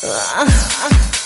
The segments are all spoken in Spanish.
Bueno,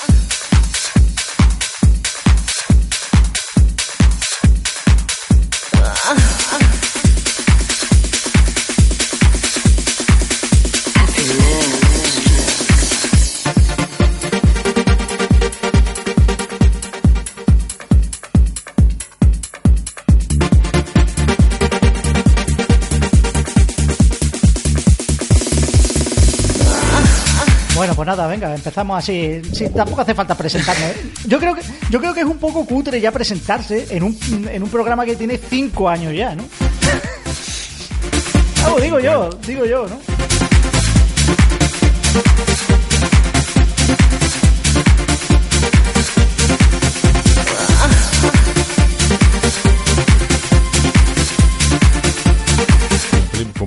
empezamos así. Sí, tampoco hace falta presentarme. ¿eh? Yo creo que yo creo que es un poco cutre ya presentarse en un, en un programa que tiene cinco años ya, ¿no? Ah, digo yo, digo yo, ¿no?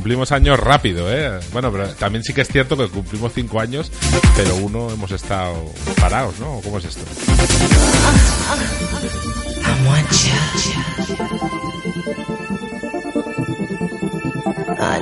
Cumplimos años rápido, ¿eh? Bueno, pero también sí que es cierto que cumplimos cinco años, pero uno hemos estado parados, ¿no? ¿O ¿Cómo es esto? I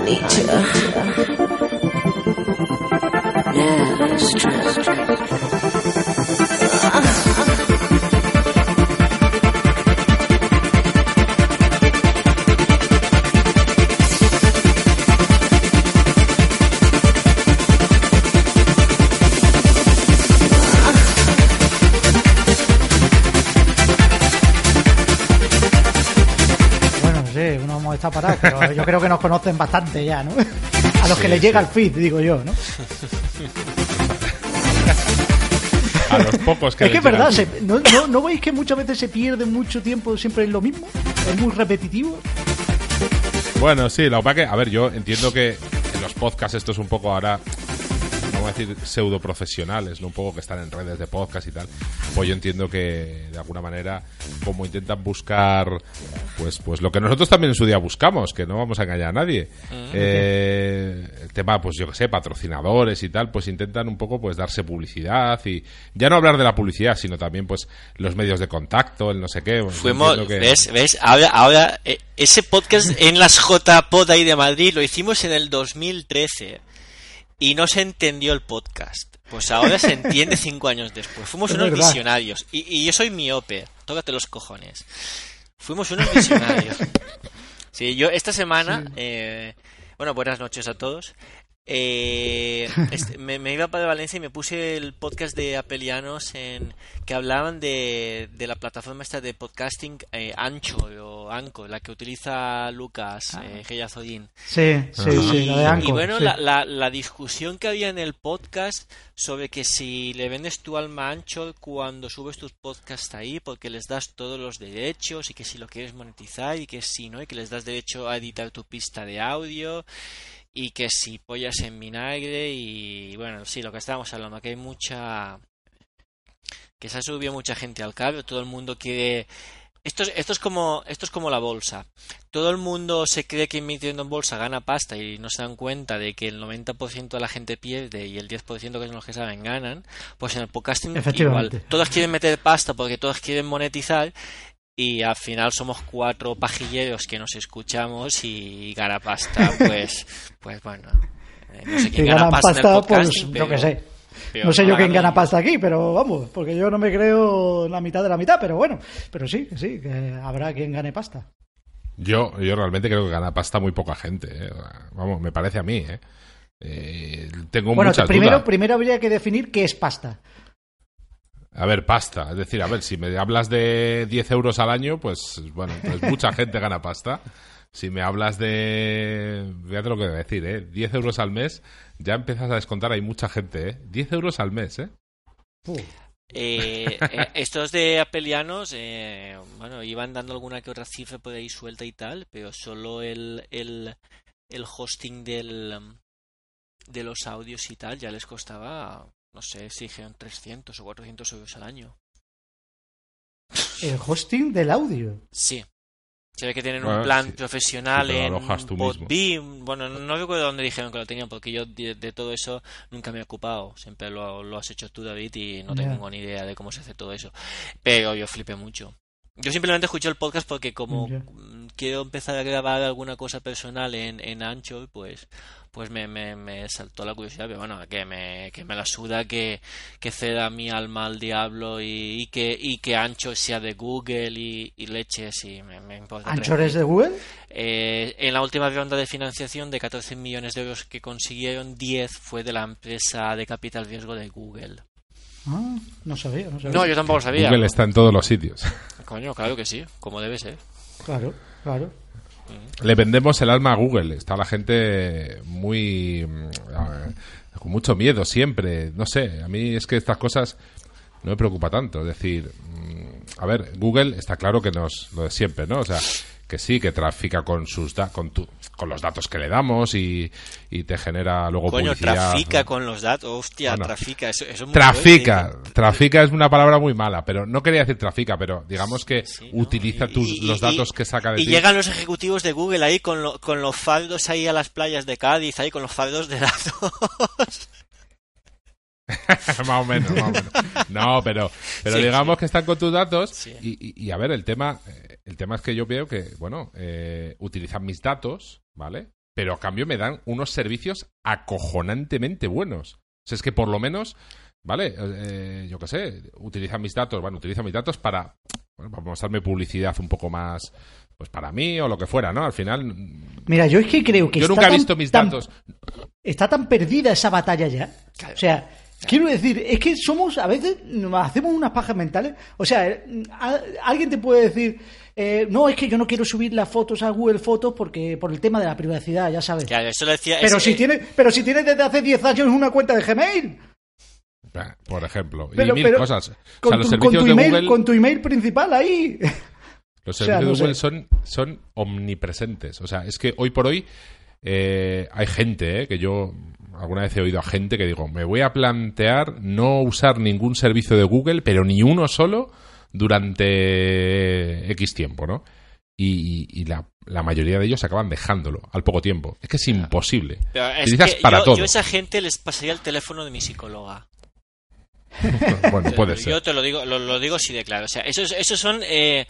parados, pero yo creo que nos conocen bastante ya, ¿no? A los que Sí, les llega sí. el feed, digo yo, ¿no? A los pocos que es que es verdad, llegan. se- ¿no, no, no veis que muchas veces se pierde mucho tiempo siempre en lo mismo? Es muy repetitivo. Bueno, sí, la verdad que, a ver, yo entiendo que en los podcasts esto es un poco ahora, vamos a decir, pseudo profesionales, ¿no? Un poco que están en redes de podcast y tal. Pues yo entiendo que, de alguna manera, como intentan buscar, pues, pues lo que nosotros también en su día buscamos, que no vamos a engañar a nadie. Eh, el tema, pues yo que sé, patrocinadores y tal, pues intentan un poco, pues, darse publicidad y ya no hablar de la publicidad, sino también, pues, los medios de contacto, el no sé qué. pues, Fuimos, que- ¿ves? ¿Ves? Ahora, ahora eh, ese podcast en las J-Pod ahí de Madrid lo hicimos en el 2013 y no se entendió el podcast. Pues ahora se entiende cinco años después. Fuimos Es unos verdad. visionarios. Y, y yo soy miope. Tócate los cojones. Fuimos unos visionarios. Sí, yo esta semana... eh, bueno, buenas noches a todos. Eh, este, me, me iba para Valencia y me puse el podcast de Apelianos en que hablaban de, de la plataforma esta de podcasting eh, Ancho o Anco, la que utiliza Lucas eh, Gellazodín. Sí, sí, sí, la de Y bueno, sí. la, la, la discusión que había en el podcast sobre que si le vendes tu alma a Anchor cuando subes tus podcasts ahí, porque les das todos los derechos y que si lo quieres monetizar y que si no, y que les das derecho a editar tu pista de audio y que si pollas en vinagre y bueno, sí, lo que estábamos hablando, que hay mucha... que se ha subido mucha gente al carro, todo el mundo quiere... Esto es, esto es como esto es como la bolsa. Todo el mundo se cree que invirtiendo en bolsa gana pasta y no se dan cuenta de que el 90% de la gente pierde y el 10% que son los que saben ganan. Pues en el podcasting igual. Todos quieren meter pasta porque todos quieren monetizar y al final somos cuatro pajilleros que nos escuchamos y gana pasta, pues, pues bueno. eh, No sé Si quién gana ganan pasta, en el pues podcasting, yo qué pero- sé. No sé yo quién gana pasta aquí, pero vamos, porque yo no me creo la mitad de la mitad, pero bueno, pero sí, que sí, que habrá quien gane pasta. Yo, yo realmente creo que gana pasta muy poca gente. ¿eh? Vamos, me parece a mí. ¿eh? Eh, tengo Bueno, muchas primero, dudas. primero habría que definir qué es pasta. A ver, pasta. Es decir, a ver, si me hablas de 10 euros al año, pues bueno, pues mucha gente gana pasta. Si me hablas de. Fíjate lo que voy a decir, ¿eh? 10 euros al mes, ya empiezas a descontar, hay mucha gente, ¿eh? 10 euros al mes, ¿eh? Uh, Eh, eh, estos de apelianos, eh, bueno, iban dando alguna que otra cifra por ahí suelta y tal, pero solo el, el, el hosting del, de los audios y tal ya les costaba, no sé si dijeron 300 o 400 euros al año. el hosting del audio. Sí. Se ve que tienen Bueno, un plan sí. profesional Sí, en alojas tú mismo. Podbean. Bueno, no recuerdo dónde dijeron que lo tenían, porque yo de, de todo eso nunca me he ocupado. Siempre lo, lo has hecho tú, David, y no tengo ni idea de cómo se hace todo eso. Pero yo flipé mucho. Yo simplemente escuché el podcast porque como quiero empezar a grabar alguna cosa personal en, en Anchor, pues pues me, me, me saltó la curiosidad, pero bueno, que me, que me la suda que, que ceda mi alma al diablo y, y que y que Anchor sea de Google y, y leches y me, me importa. tres ¿Anchor es de Google? eh, en la última ronda de financiación de 14 millones de euros que consiguieron, 10 fue de la empresa de capital riesgo de Google. Ah, no sabía, no sabía. No, yo tampoco lo sabía. Google está en todos los sitios. Coño, claro que sí, como debe ser. Claro, claro. Le vendemos el alma a Google. Está la gente muy. mm, con mucho miedo siempre. No sé, a mí es que estas cosas no me preocupa tanto. Es decir, mm, a ver, Google está claro que nos. Lo de siempre, ¿no? O sea, que sí, que trafica con sus da- con, tu- con los datos que le damos y, y te genera luego Coño, publicidad. trafica con los datos. Hostia, Bueno. trafica. Eso, eso es muy Trafica, fuerte. trafica es una palabra muy mala, pero no quería decir trafica, pero digamos que Sí, ¿no? utiliza Y- tus, y- los y- datos que saca de Y ti. llegan los ejecutivos de Google ahí con, lo- con los fardos ahí a las playas de Cádiz, ahí con los fardos de datos. más o menos, más o menos. No, pero, pero Sí, digamos sí. que están con tus datos Sí. y, y- y, a ver, el tema, eh, el tema es que yo veo que, bueno, eh, utilizan mis datos, ¿vale? Pero a cambio me dan unos servicios acojonantemente buenos. O sea, es que por lo menos, ¿vale? Eh, yo qué sé, utilizan mis datos, bueno, utilizan mis datos para, bueno, para mostrarme publicidad un poco más, pues para mí o lo que fuera, ¿no? Al final, Mira, yo es que creo que yo está nunca he tan- visto mis tan- datos. está tan perdida esa batalla ya. Claro. O sea, quiero decir, es que somos, a veces nos hacemos unas pajas mentales. O sea, a- alguien te puede decir, eh, no, es que yo no quiero subir las fotos a Google Fotos porque por el tema de la privacidad, ya sabes. Claro, eso lo decía. Pero si eh, tienes, pero si tienes desde hace 10 años una cuenta de Gmail. Por ejemplo, Pero- y mil pero cosas. O Con, sea, los tu, con de email, Google. con tu email principal ahí. Los O sea, servicios no de Google sé. son, son omnipresentes. O sea, es que hoy por hoy eh, hay gente eh, que yo alguna vez he oído a gente que digo, me voy a plantear no usar ningún servicio de Google, pero ni uno solo durante X tiempo, ¿no? Y, y la, la mayoría de ellos acaban dejándolo al poco tiempo. Es que es imposible. pero es Utilizas que para yo, todo. yo a esa gente les pasaría el teléfono de mi psicóloga. bueno, puede Yo ser. te lo digo, lo, lo digo así de claro. O sea, esos, esos son, eh,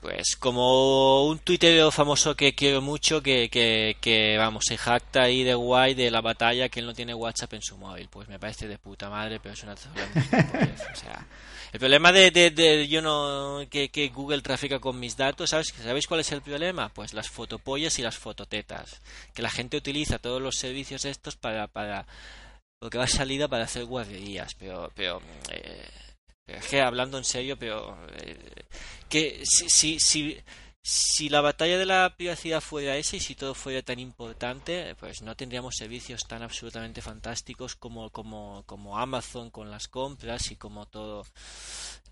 pues, como un tuitero famoso que quiero mucho, que, que, que, vamos, se jacta ahí de guay de la batalla que él no tiene WhatsApp en su móvil. Pues me parece de puta madre, pero es una O sea, el problema de, de, de yo no que, que Google trafica con mis datos, ¿sabes? ¿Sabéis cuál es el problema? Pues las fotopollas y las fototetas. Que la gente utiliza todos los servicios estos para, para porque va salida para hacer guarderías, pero, pero, eh, pero es que hablando en serio, pero eh, que si, si, si, si la batalla de la privacidad fuera esa y si todo fuera tan importante, pues no tendríamos servicios tan absolutamente fantásticos como, como, como Amazon con las compras y como todo.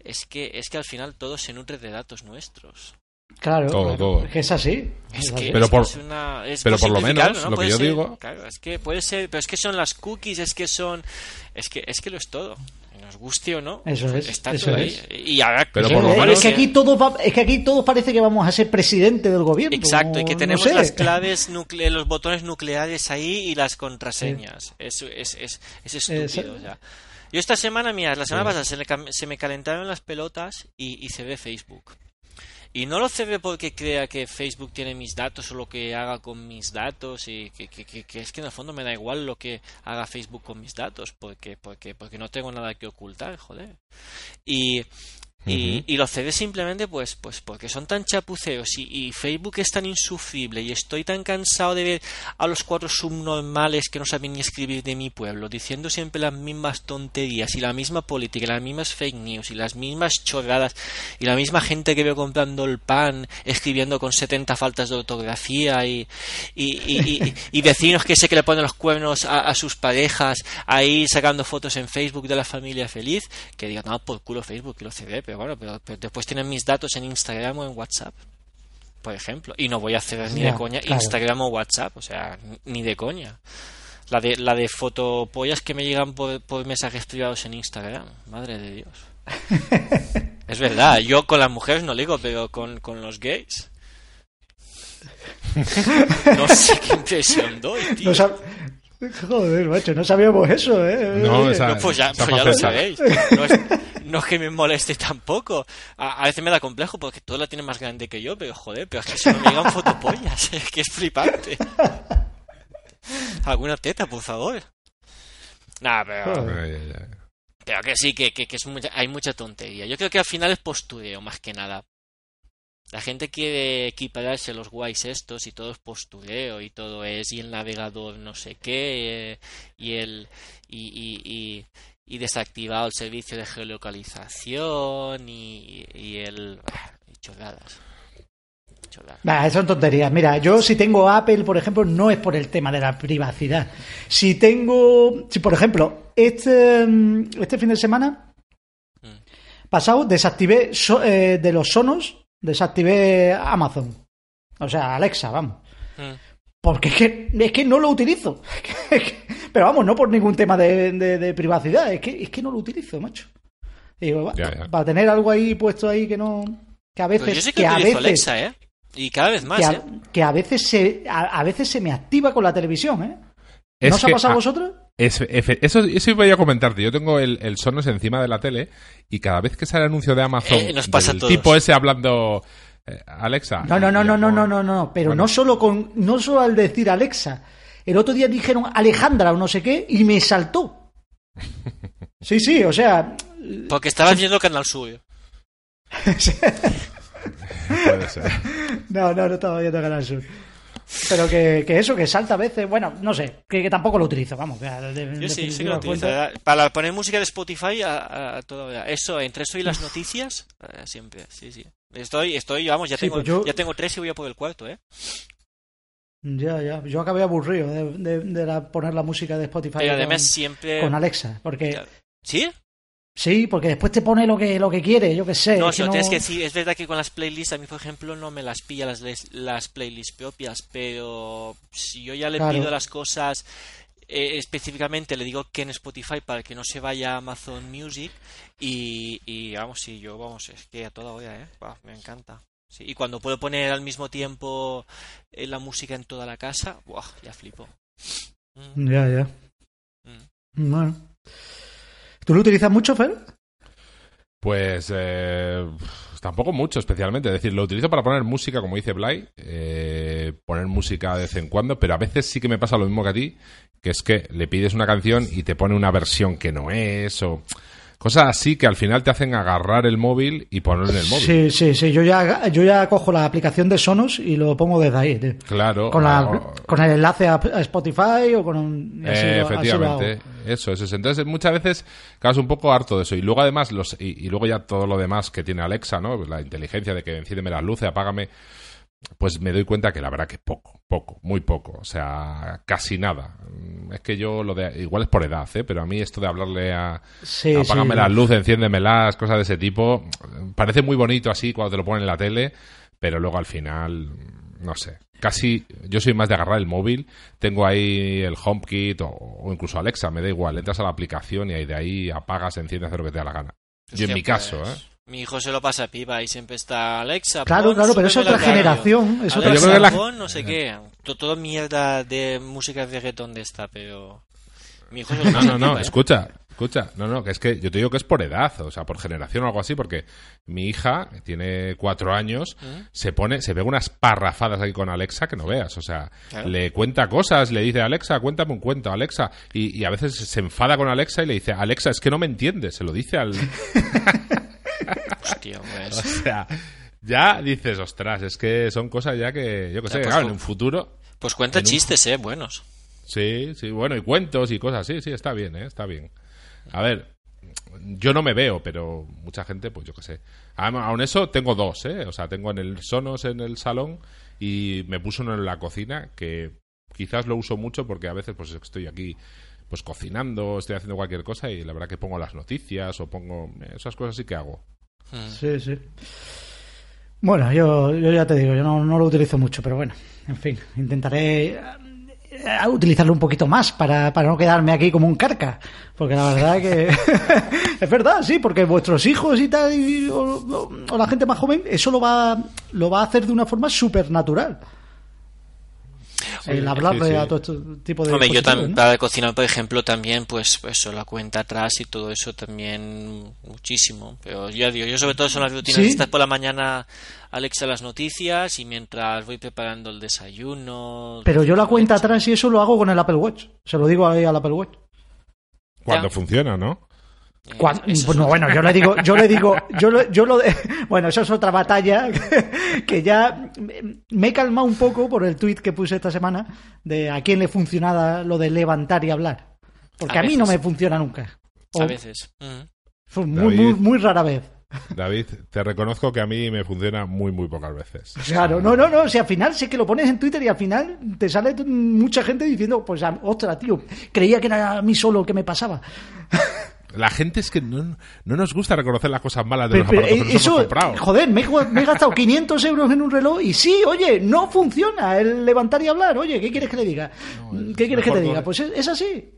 Es que, es que al final todo se nutre de datos nuestros. Claro, Todo, claro, todo. es que es así. Es que. Pero es que por- es una- es pero por lo menos, ¿no? lo que yo ser- digo- claro, es que puede ser, pero es que son las cookies, es que son, es que es que lo es todo, nos guste o no, Eso es, está eso todo es. ahí. Y ahora, Pero Es por lo que- menos- es que aquí todos va- es que aquí todos parece que vamos a ser presidente del gobierno. Exacto, y que no tenemos sé. las claves, nucle los botones nucleares ahí y las contraseñas. Es, es, es, es estúpido. O sea. Yo esta semana, mira, la semana pasada se, le se me calentaron las pelotas y, y cerré Facebook. Y no lo cerré porque crea que Facebook tiene mis datos o lo que haga con mis datos y que, que- que- que es que en el fondo me da igual lo que haga Facebook con mis datos porque porque porque no tengo nada que ocultar, joder. Y y, Ujú. y lo cerré simplemente pues pues porque son tan chapuceros y, y Facebook es tan insufrible y estoy tan cansado de ver a los cuatro subnormales que no saben ni escribir de mi pueblo diciendo siempre las mismas tonterías y la misma política y las mismas fake news y las mismas chorradas y la misma gente que veo comprando el pan escribiendo con 70 faltas de ortografía y, y, y- vecinos que sé que le ponen los cuernos a, a sus parejas ahí sacando fotos en Facebook de la familia feliz que digan no por culo Facebook que lo cerré pero bueno pero, pero después tienen mis datos en Instagram o en WhatsApp por ejemplo y no voy a hacer ni de coña claro. Instagram o WhatsApp o sea ni de coña la de la de fotopollas que me llegan por, por mensajes privados en Instagram madre de Dios es verdad yo con las mujeres no ligo pero con, con los gays no sé qué impresión doy tío No Joder, macho, no sabíamos eso, ¿eh? No, Oye. esa- No, pues ya, pues ya lo sabéis. No, es- no es que me moleste tampoco. A, a veces me da complejo porque todo la tiene más grande que yo, pero joder, pero es que se me llegan fotopollas, es que es flipante. Alguna teta, por favor. Nah, pero, ay. pero que sí, que, que, que es mucha- hay mucha tontería. Yo creo que al final es postureo, más que nada. La gente quiere equipararse los guays estos y todo es postureo y todo es y el navegador no sé qué eh, y el y, y, y, y desactivado el servicio de geolocalización y, y el ah, y chorradas. Nah, son tonterías. Mira, yo si tengo Apple, por ejemplo, no es por el tema de la privacidad. Si tengo, si por ejemplo, este, mm, este fin de semana Mm. pasado desactivé so- eh, de los sonos, desactivé Amazon. O sea, Alexa, vamos. Mm. Porque es que, es que no lo utilizo. Pero vamos, no por ningún tema de, de- de privacidad, es que, es que no lo utilizo, macho. Digo, va- Ya, ya. para tener algo ahí puesto ahí que no. Que a veces. Pues yo sí que, que a veces Alexa, ¿eh? Y cada vez más, que, a, ¿eh? que a veces se a, a veces se me activa con la televisión, ¿eh? Es ¿No os ha pasado a ah, vosotros? Es- eso, eso iba a comentarte. Yo tengo el, el Sonos encima de la tele y cada vez que sale anuncio de Amazon Eh, nos pasa del tipo ese hablando eh, Alexa. No, no, no, no, no, no, no, no, pero Bueno. no solo con no solo al decir Alexa. El otro día dijeron Alejandra o no sé qué y me saltó. Sí, sí, o sea, Porque estaba viendo Canal Sur. Puede ser. no, no, no estaba viendo Canal Sur. Pero que, que eso, que salta a veces, bueno, no sé, que, que tampoco lo utilizo, vamos. que de- Yo sí, sí que lo utilizo. Para poner música de Spotify a, a todo. Eso, entre eso y las noticias, eh, siempre, sí, sí. Estoy, estoy, vamos, ya Sí, tengo, pues yo- ya tengo tres y voy a por el cuarto, ¿eh? Ya, ya, yo acabé aburrido de, de- de la- poner la música de Spotify Pero con, además siempre... con Alexa, porque. ¿Sí? sí, porque después te pone lo que lo que quiere, yo qué sé. No, es que no- tienes que decir. Es verdad que con las playlists, a mí, por ejemplo, no me las pilla las, las playlists propias, pero si yo ya le Claro. pido las cosas eh, específicamente, le digo que en Spotify para que no se vaya a Amazon Music y, y vamos, sí, yo, vamos, es que a toda hora, ¿eh? Buah, me encanta. Sí, y cuando puedo poner al mismo tiempo eh, la música en toda la casa, buah, ya flipo. Mm, Ya, ya. mm. Bueno. ¿Tú lo utilizas mucho, Fer? Pues eh, tampoco mucho especialmente. Es decir, lo utilizo para poner música, como dice Blay, eh, poner música de vez en cuando, pero a veces sí que me pasa lo mismo que a ti, que es que le pides una canción y te pone una versión que no es, o cosas así que al final te hacen agarrar el móvil y ponerlo en el móvil. Sí, sí, sí. Yo ya, yo ya cojo la aplicación de Sonos y lo pongo desde ahí. tío. Claro. Con, la- o- con el enlace a, Spotify o con un... así Eh, lo- así efectivamente, eso, eso es. Entonces, muchas veces quedas un poco harto de eso. Y luego, además, los, y, y luego ya todo lo demás que tiene Alexa, ¿no? La inteligencia de que enciéndeme las luces, apágame. Pues me doy cuenta que la verdad que poco, poco, muy poco. O sea, casi nada. Es que yo lo de. Igual es por edad, ¿eh? Pero a mí esto de hablarle a. Sí, apágame sí. las luces, enciéndemelas, cosas de ese tipo. Parece muy bonito así cuando te lo ponen en la tele, pero luego al final, no sé. Casi, yo soy más de agarrar el móvil, tengo ahí el HomeKit o, o incluso Alexa, me da igual, entras a la aplicación y ahí de ahí apagas, enciendes, haces lo que te da la gana. Yo en mi caso, pues, ¿eh? Mi hijo se lo pasa pipa y siempre está Alexa. Claro, pon, claro, pero es otra generación. Es otra Alexa, la- pon no sé qué. To- Todo mierda de música de reggaetón de esta, pero... Mi hijo se lo No, pasa no, no, pipa, ¿eh? escucha, escucha, no, no, que es que yo te digo que es por edad, o sea, por generación o algo así, porque mi hija, que tiene cuatro años, ¿Mm? se pone, se ve unas parrafadas aquí con Alexa que no veas, o sea, Claro. le cuenta cosas, le dice, Alexa, cuéntame un cuento, Alexa, y, y a veces se enfada con Alexa y le dice, Alexa, es que no me entiendes, se lo dice al... Hostia, o pues... sea, ya dices, ostras, es que son cosas ya que, yo que sé, pues, claro, en un futuro... Pues cuenta un- chistes, eh, buenos. Sí, sí, bueno, y cuentos y cosas, sí, sí, está bien, ¿eh? está bien. A ver, yo no me veo, pero mucha gente, pues yo qué sé. Aún aún eso, tengo dos, ¿eh? O sea, tengo en el Sonos en el salón y me puso uno en la cocina, que quizás lo uso mucho porque a veces pues estoy aquí pues cocinando, estoy haciendo cualquier cosa y la verdad que pongo las noticias o pongo esas cosas sí que hago. Sí, sí. Bueno, yo, yo ya te digo, yo no, lo utilizo mucho, pero bueno, en fin, intentaré eh, utilizarlo un poquito más para, para no quedarme aquí como un carca, porque la verdad que es verdad, sí, porque vuestros hijos y tal, y- o, o- o la gente más joven, eso lo va, lo va a hacer de una forma súper natural. El hablarle sí, sí. a todo este tipo de Hombre, yo también, ¿no? para cocinar, por ejemplo, también, pues, pues eso, la cuenta atrás y todo eso también muchísimo. Pero ya digo, yo sobre todo son las rutinas Sí. estas por la mañana, Alexa las noticias y mientras voy preparando el desayuno. Pero yo la cuenta atrás y eso lo hago con el Apple Watch. Se lo digo ahí al Apple Watch. Cuando Ya. funciona, ¿no? Eh, pues es- no, bueno, yo le digo, yo le digo, yo lo, yo lo bueno, eso es otra batalla que ya me he calmado un poco por el tuit que puse esta semana de a quién le funcionaba lo de levantar y hablar. Porque A a, mí no me funciona nunca. O- A veces. Ujú. fue muy, muy, David. muy rara vez. David, te reconozco que a mí me funciona muy, muy pocas veces. Claro, no, no, no, si al final sí que lo pones en Twitter y al final te sale mucha gente diciendo, pues, ostras, tío, creía que era a mí solo que me pasaba. La gente es que no, no nos gusta reconocer las cosas malas de Pero, los pero, que eh, nos eso, hemos comprado. joder, me, he gu- me he gastado 500 euros en un reloj y sí, oye, no funciona el levantar y hablar. Oye, ¿qué quieres que le diga? ¿Qué quieres que te diga? Pues es, es así.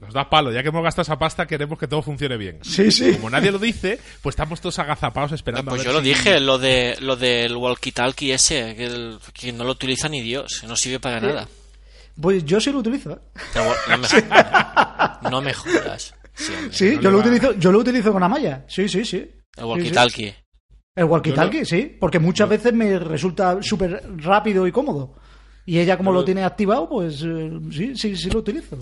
Nos da palo, ya que hemos gastado esa pasta, queremos que todo funcione bien. Sí, sí. Como nadie lo dice, pues estamos todos agazapados esperando. Pues a yo lo si- dije, lo de lo del walkie-talkie ese, que, el- que no lo utiliza ni Dios, no sirve para nada. Pues yo sí lo utilizo. ¿eh? No, no me. No me jodas. Sí, hombre. Sí, no yo lo utilizo, yo lo utilizo con Amaya. Sí, sí, sí. El walkie-talkie. El walkie-talkie, sí. Porque muchas veces me resulta súper rápido y cómodo. Y ella, como Yo lo lo- tiene activado, pues eh, sí, sí, sí lo utilizo.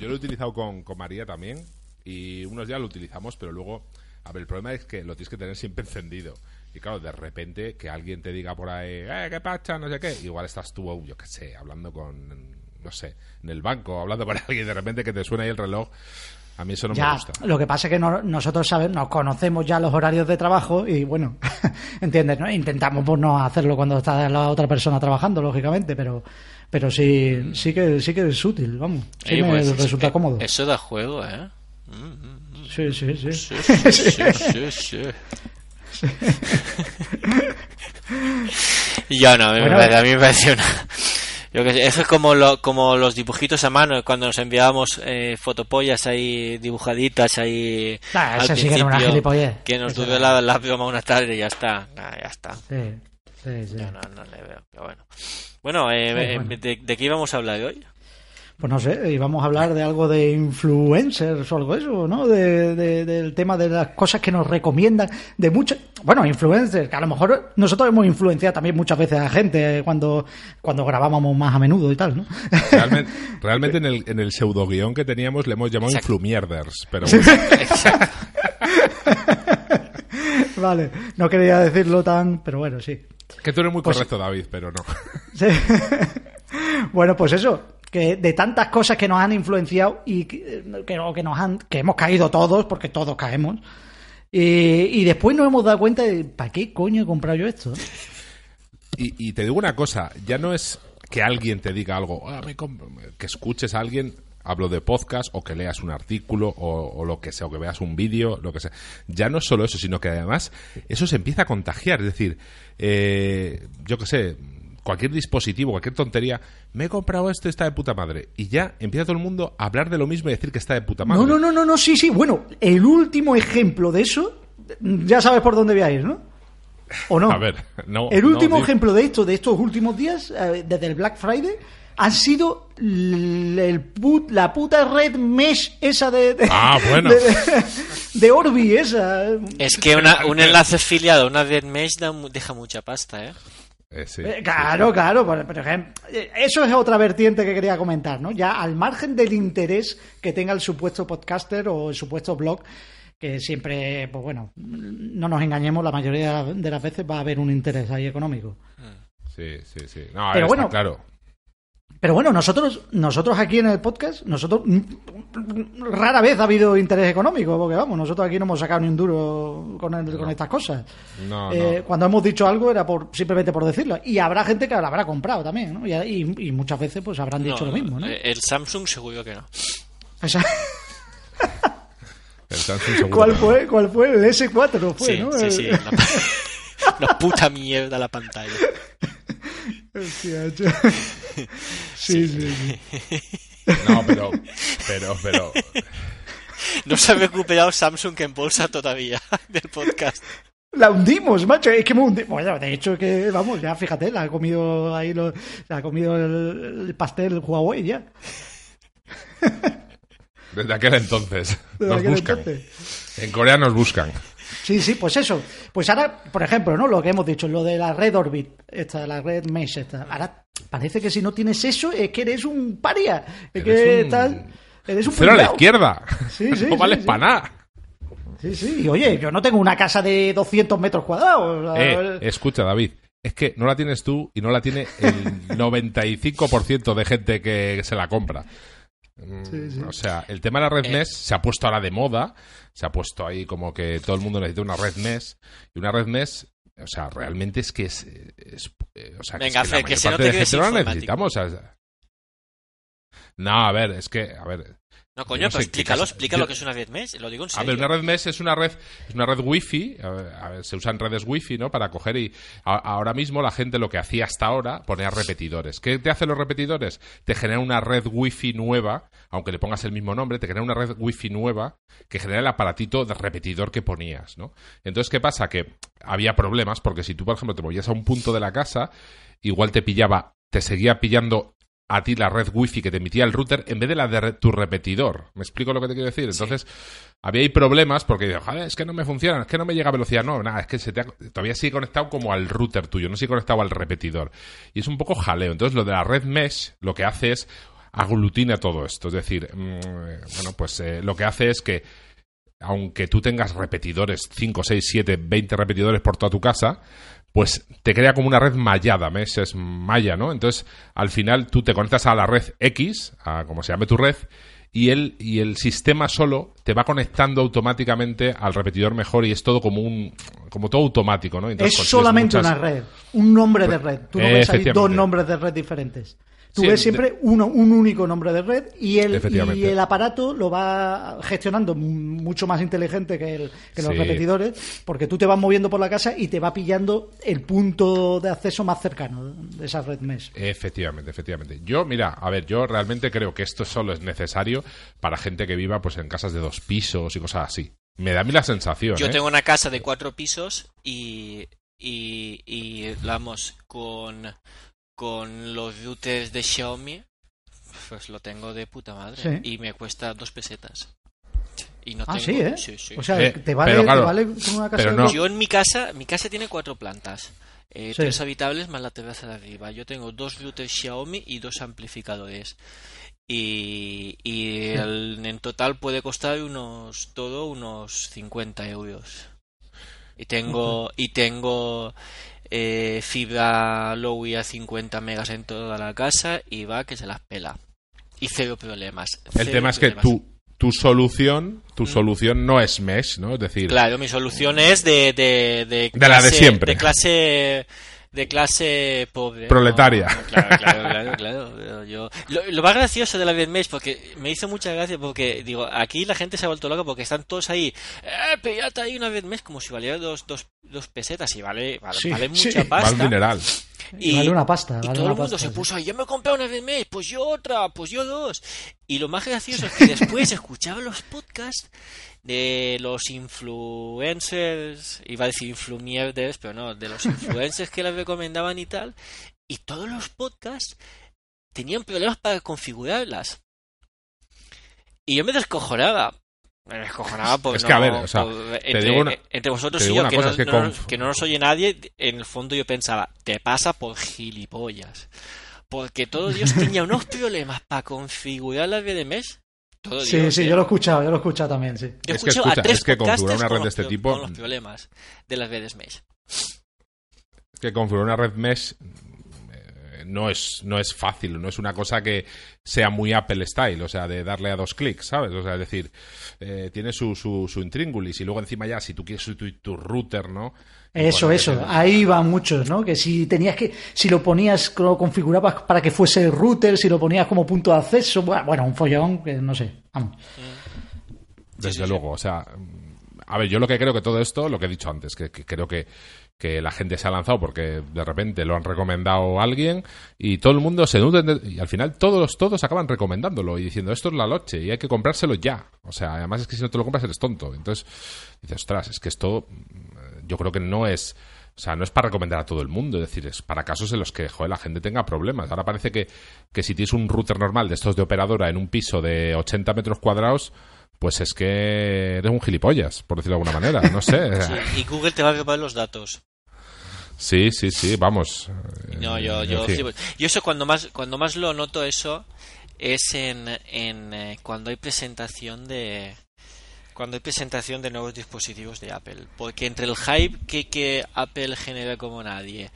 Yo lo he utilizado con, con María también y unos días lo utilizamos, pero luego, a ver, el problema es que lo tienes que tener siempre encendido. Y claro, de repente que alguien te diga por ahí, eh, qué pacha, no sé qué, igual estás tú, yo qué sé, hablando con, no sé, en el banco, hablando con alguien, de repente que te suena ahí el reloj. A mí eso no me ya, gusta. lo que pasa es que no- nosotros sabemos, nos conocemos ya los horarios de trabajo y bueno, ¿entiendes? no? Intentamos pues, no hacerlo cuando está la otra persona trabajando, lógicamente, pero pero sí, sí que sí que es útil, vamos. Sí Oye, me pues, resulta eh, cómodo. Eso da juego, ¿eh? Mm, mm. Sí, sí, sí. Sí, sí, sí, sí, sí. Yo no, a mí, me Bueno. parece- a mí me parece una... Yo que sé, eso es como, lo, como los dibujitos a mano, cuando nos enviábamos eh, fotopollas ahí dibujaditas ahí Ah, al eso sí que era una gilipollez. que nos duró la, la broma una tarde y ya está, Ah, ya está. Sí, sí, sí. Yo no, no le veo, pero bueno. Bueno, eh, Sí, eh, bueno. ¿de, de qué íbamos a hablar hoy? Pues no sé, íbamos a hablar de algo de influencers o algo de eso, ¿no? De, de- del tema de las cosas que nos recomiendan, de muchos, bueno, influencers, que a lo mejor nosotros hemos influenciado también muchas veces a gente cuando, cuando grabábamos más a menudo y tal, ¿no? Realmente, realmente en el, en el pseudo guion que teníamos le hemos llamado Exacto. influmierders, pero bueno, vale, no quería decirlo tan, pero bueno, sí. que tú eres muy Pues- correcto, David, pero no. Sí. bueno, pues eso, que de tantas cosas que nos han influenciado y que, que, o que nos han, que hemos caído todos, porque todos caemos, y, y después nos hemos dado cuenta de, ¿para qué coño he comprado yo esto? Y, y te digo una cosa, ya no es que alguien te diga algo, "Ah, me comp-", que escuches a alguien, hablo de podcast, o que leas un artículo, o, o lo que sea, o que veas un vídeo, lo que sea. Ya no es solo eso, sino que además eso se empieza a contagiar. Es decir, eh, yo qué sé, cualquier dispositivo, cualquier tontería, me he comprado esto, está de puta madre. Y ya empieza todo el mundo a hablar de lo mismo y decir que está de puta madre. No, no, no, no, no, sí, sí. Bueno, el último ejemplo de eso, ya sabes por dónde voy a ir, ¿no? ¿O no? A ver, no. El último ejemplo de esto, de estos últimos días, eh, desde el Black Friday, han sido el put- la puta red mesh esa de, de, Ah, bueno. de, de Orbi esa. Es que una, un enlace afiliado a una Dead Mesh da mu- deja mucha pasta, ¿eh? Eh, sí, Eh, sí, claro, claro, por, por ejemplo, eh, eso es otra vertiente que quería comentar, ¿no? Ya al margen del interés que tenga el supuesto podcaster o el supuesto blog, que siempre, pues bueno, no nos engañemos, la mayoría de las veces va a haber un interés ahí económico. Sí, sí, sí. No, Pero bueno, claro. Pero bueno, nosotros, nosotros aquí en el podcast, nosotros mm, rara vez ha habido interés económico, porque vamos, nosotros aquí no hemos sacado ni un duro con, el- con estas cosas. No, Eh, no. Cuando hemos dicho algo era por simplemente por decirlo. Y habrá gente que lo habrá comprado también, ¿no? Y, y- y muchas veces pues habrán dicho No, lo mismo, ¿no? eh, El Samsung seguro que no. O sea, El Samsung seguro ¿cuál que no. fue? ¿Cuál fue? El S4 fue, sí, ¿no? sí, sí. Una, una puta mierda la pantalla. Hostia. sí, sí, sí. No, pero, pero, pero, No se ha recuperado Samsung en bolsa todavía del podcast. La hundimos, macho. Es que me hundimos. Bueno, de hecho, que vamos, ya fíjate, la ha comido ahí, lo, la ha comido el, el pastel Huawei ya. Desde aquel entonces. Desde nos aquel buscan. entonces. En Corea nos buscan. Sí, sí, pues eso. Pues ahora, por ejemplo, ¿no? Lo que hemos dicho, lo de la red Orbit, esta, la red Mesh, esta. Ahora parece que si no tienes eso es que eres un paria. Es que Eres un- tal. Eres un Cero a la izquierda. Sí, sí, no vales sí. para nada. Sí, sí. Y oye, yo no tengo una casa de 200 metros cuadrados. Eh, escucha, David. Es que no la tienes tú y no la tiene el 95% de gente que se la compra. Mm, Sí, sí. O sea, el tema de la red Eh. mesh se ha puesto ahora de moda. Se ha puesto ahí como que todo el mundo necesita una red mesh. Y una red mesh, o sea, realmente es que es. es- eh, o sea, que Venga, es que la Fer, que mayor si no parte te de crees gente no la informático. necesitamos. o sea, no, a ver, es que, a ver, No, coño, no sé pero explícalo, explica lo que es una red mesh. Lo digo en A serio. ver, una red mesh es una red, es una red wifi, a ver, a ver, se usan redes wifi, ¿no? Para coger y a- ahora mismo la gente lo que hacía hasta ahora ponía repetidores. ¿Qué te hacen los repetidores? Te genera una red wifi nueva, aunque le pongas el mismo nombre, te genera una red wifi nueva que genera el aparatito de repetidor que ponías, ¿no? Entonces, ¿qué pasa? Que había problemas porque si tú, por ejemplo, te movías a un punto de la casa, igual te pillaba, te seguía pillando a ti la red wifi que te emitía el router en vez de la de tu repetidor. ¿Me explico lo que te quiero decir? Entonces, había ahí problemas porque joder, es que no me funciona, es que no me llega a velocidad. No, nada, es que se te ha- todavía sigue conectado como al router tuyo, no sigue conectado al repetidor. Y es un poco jaleo. Entonces, lo de la red mesh lo que hace es aglutina todo esto. Es decir, mm, bueno, pues eh, lo que hace es que aunque tú tengas repetidores, 5, 6, 7, 20 repetidores por toda tu casa, pues te crea como una red mallada, Mesh es malla, ¿no? Entonces, al final tú te conectas a la red X, a como se llame tu red, y el, y el sistema solo te va conectando automáticamente al repetidor mejor y es todo como un como todo automático, ¿no? Entonces es solamente muchas- una red, un nombre de red. Tú no ves ahí dos nombres de red diferentes. Tú Sí, ves siempre uno, un único nombre de red y el, y el aparato lo va gestionando mucho más inteligente que, el- que los Sí. repetidores, porque tú te vas moviendo por la casa y te va pillando el punto de acceso más cercano de esa red mesh. Efectivamente, efectivamente. Yo, mira, a ver, yo realmente creo que esto solo es necesario para gente que viva pues en casas de dos pisos y cosas así. Me da a mí la sensación. Yo ¿eh? tengo una casa de cuatro pisos y, y, y vamos, con, con los routers de Xiaomi, pues lo tengo de puta madre. Sí. Y me cuesta dos pesetas. Y no Ah, tengo- sí, ¿eh? Sí, sí. O sea, Eh, te, vale, pero claro, te vale con una casa pero no. Yo en mi casa, mi casa tiene cuatro plantas. Eh, Sí. Tres habitables más la terraza de arriba. Yo tengo dos routers Xiaomi y dos amplificadores. Y, y el- en total puede costar unos todo unos 50 euros. Y tengo y tengo eh, fibra Lowy a 50 megas en toda la casa y va que se las pela. Y cero problemas. El tema es que problemas. tu, tu solución, tu solución no es mesh, ¿no? Es decir, Claro, mi solución es de de, de, De la de siempre. De clase de clase pobre. Proletaria. No, claro, claro, claro, claro. Yo, lo, lo más gracioso de la VMS, porque me hizo mucha gracia, porque digo, aquí la gente se ha vuelto loca porque están todos ahí, eh, pillate ahí una VMS como si valiera dos, dos, dos pesetas y vale, vale, Sí, vale sí. mucha más pasta. mineral. Y, Vale una pasta, y vale todo una el mundo pasta, se sí. puso ahí, yo me he comprado una VMS, pues yo otra, pues yo dos. Y lo más gracioso es que después escuchaba los podcasts de los influencers, iba a decir influmierders, pero no, de los influencers que les recomendaban y tal, y todos los podcasts tenían problemas para configurarlas. Y yo me descojonaba. Me descojonaba porque Es que, no, a ver, o sea, por- te entre, digo una- entre vosotros y yo, que, no, es que no- conf- que no nos oye nadie, en el fondo yo pensaba, te pasa por gilipollas. Porque todo Dios tenía unos problemas para configurar la VDMS. Todo Sí, Dios, sí, ¿eh? yo lo he escuchado, yo lo he escuchado también, sí. Yo Es que escucha, a tres es que configurar una red de este tipo- con los problemas de las VDMS. que configurar una red mesh no es, no es fácil, no es una cosa que sea muy Apple style, o sea, de darle a dos clics, ¿sabes? O sea, es decir, eh, tiene su, su, su intríngulis y luego encima ya, si tú quieres sustituir tu router, ¿no? Eso, Bueno, eso, ahí van muchos, ¿no? Que si tenías que, si lo ponías, lo configurabas para que fuese el router, si lo ponías como punto de acceso, bueno, bueno, un follón, que no sé, vamos. Desde luego, o sea, a ver, yo lo que creo que todo esto, lo que he dicho antes, que, que creo que, que la gente se ha lanzado porque de repente lo han recomendado alguien y todo el mundo se nutre y al final todos todos acaban recomendándolo y diciendo esto es la loche y hay que comprárselo ya. O sea, además es que si no te lo compras eres tonto. Entonces dices, ostras, es que esto mm, yo creo que no es o sea, no es para recomendar a todo el mundo, es decir, es para casos en los que joder, la gente tenga problemas. Ahora parece que, que si tienes un router normal de estos de operadora en un piso de 80 metros cuadrados, pues es que eres un gilipollas, por decirlo de alguna manera, no sé. Y Google te va a robar los datos. Sí, sí, sí, vamos. No, yo, yo, flipo. yo eso cuando más, cuando más lo noto eso es en, en eh, cuando hay presentación de cuando hay presentación de nuevos dispositivos de Apple, porque entre el hype que, que Apple genera como nadie,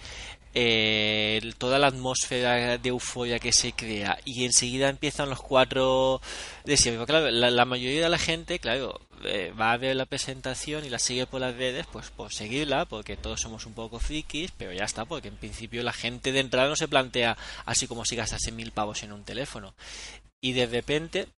eh, toda la atmósfera de euforia que se crea y enseguida empiezan los cuatro de siempre. Claro, la, la mayoría de la gente, claro, eh, va a ver la presentación y la sigue por las redes, pues por seguirla, porque todos somos un poco frikis, pero ya está, porque en principio la gente de entrada no se plantea así como si gastase mil pavos en un teléfono. Y de repente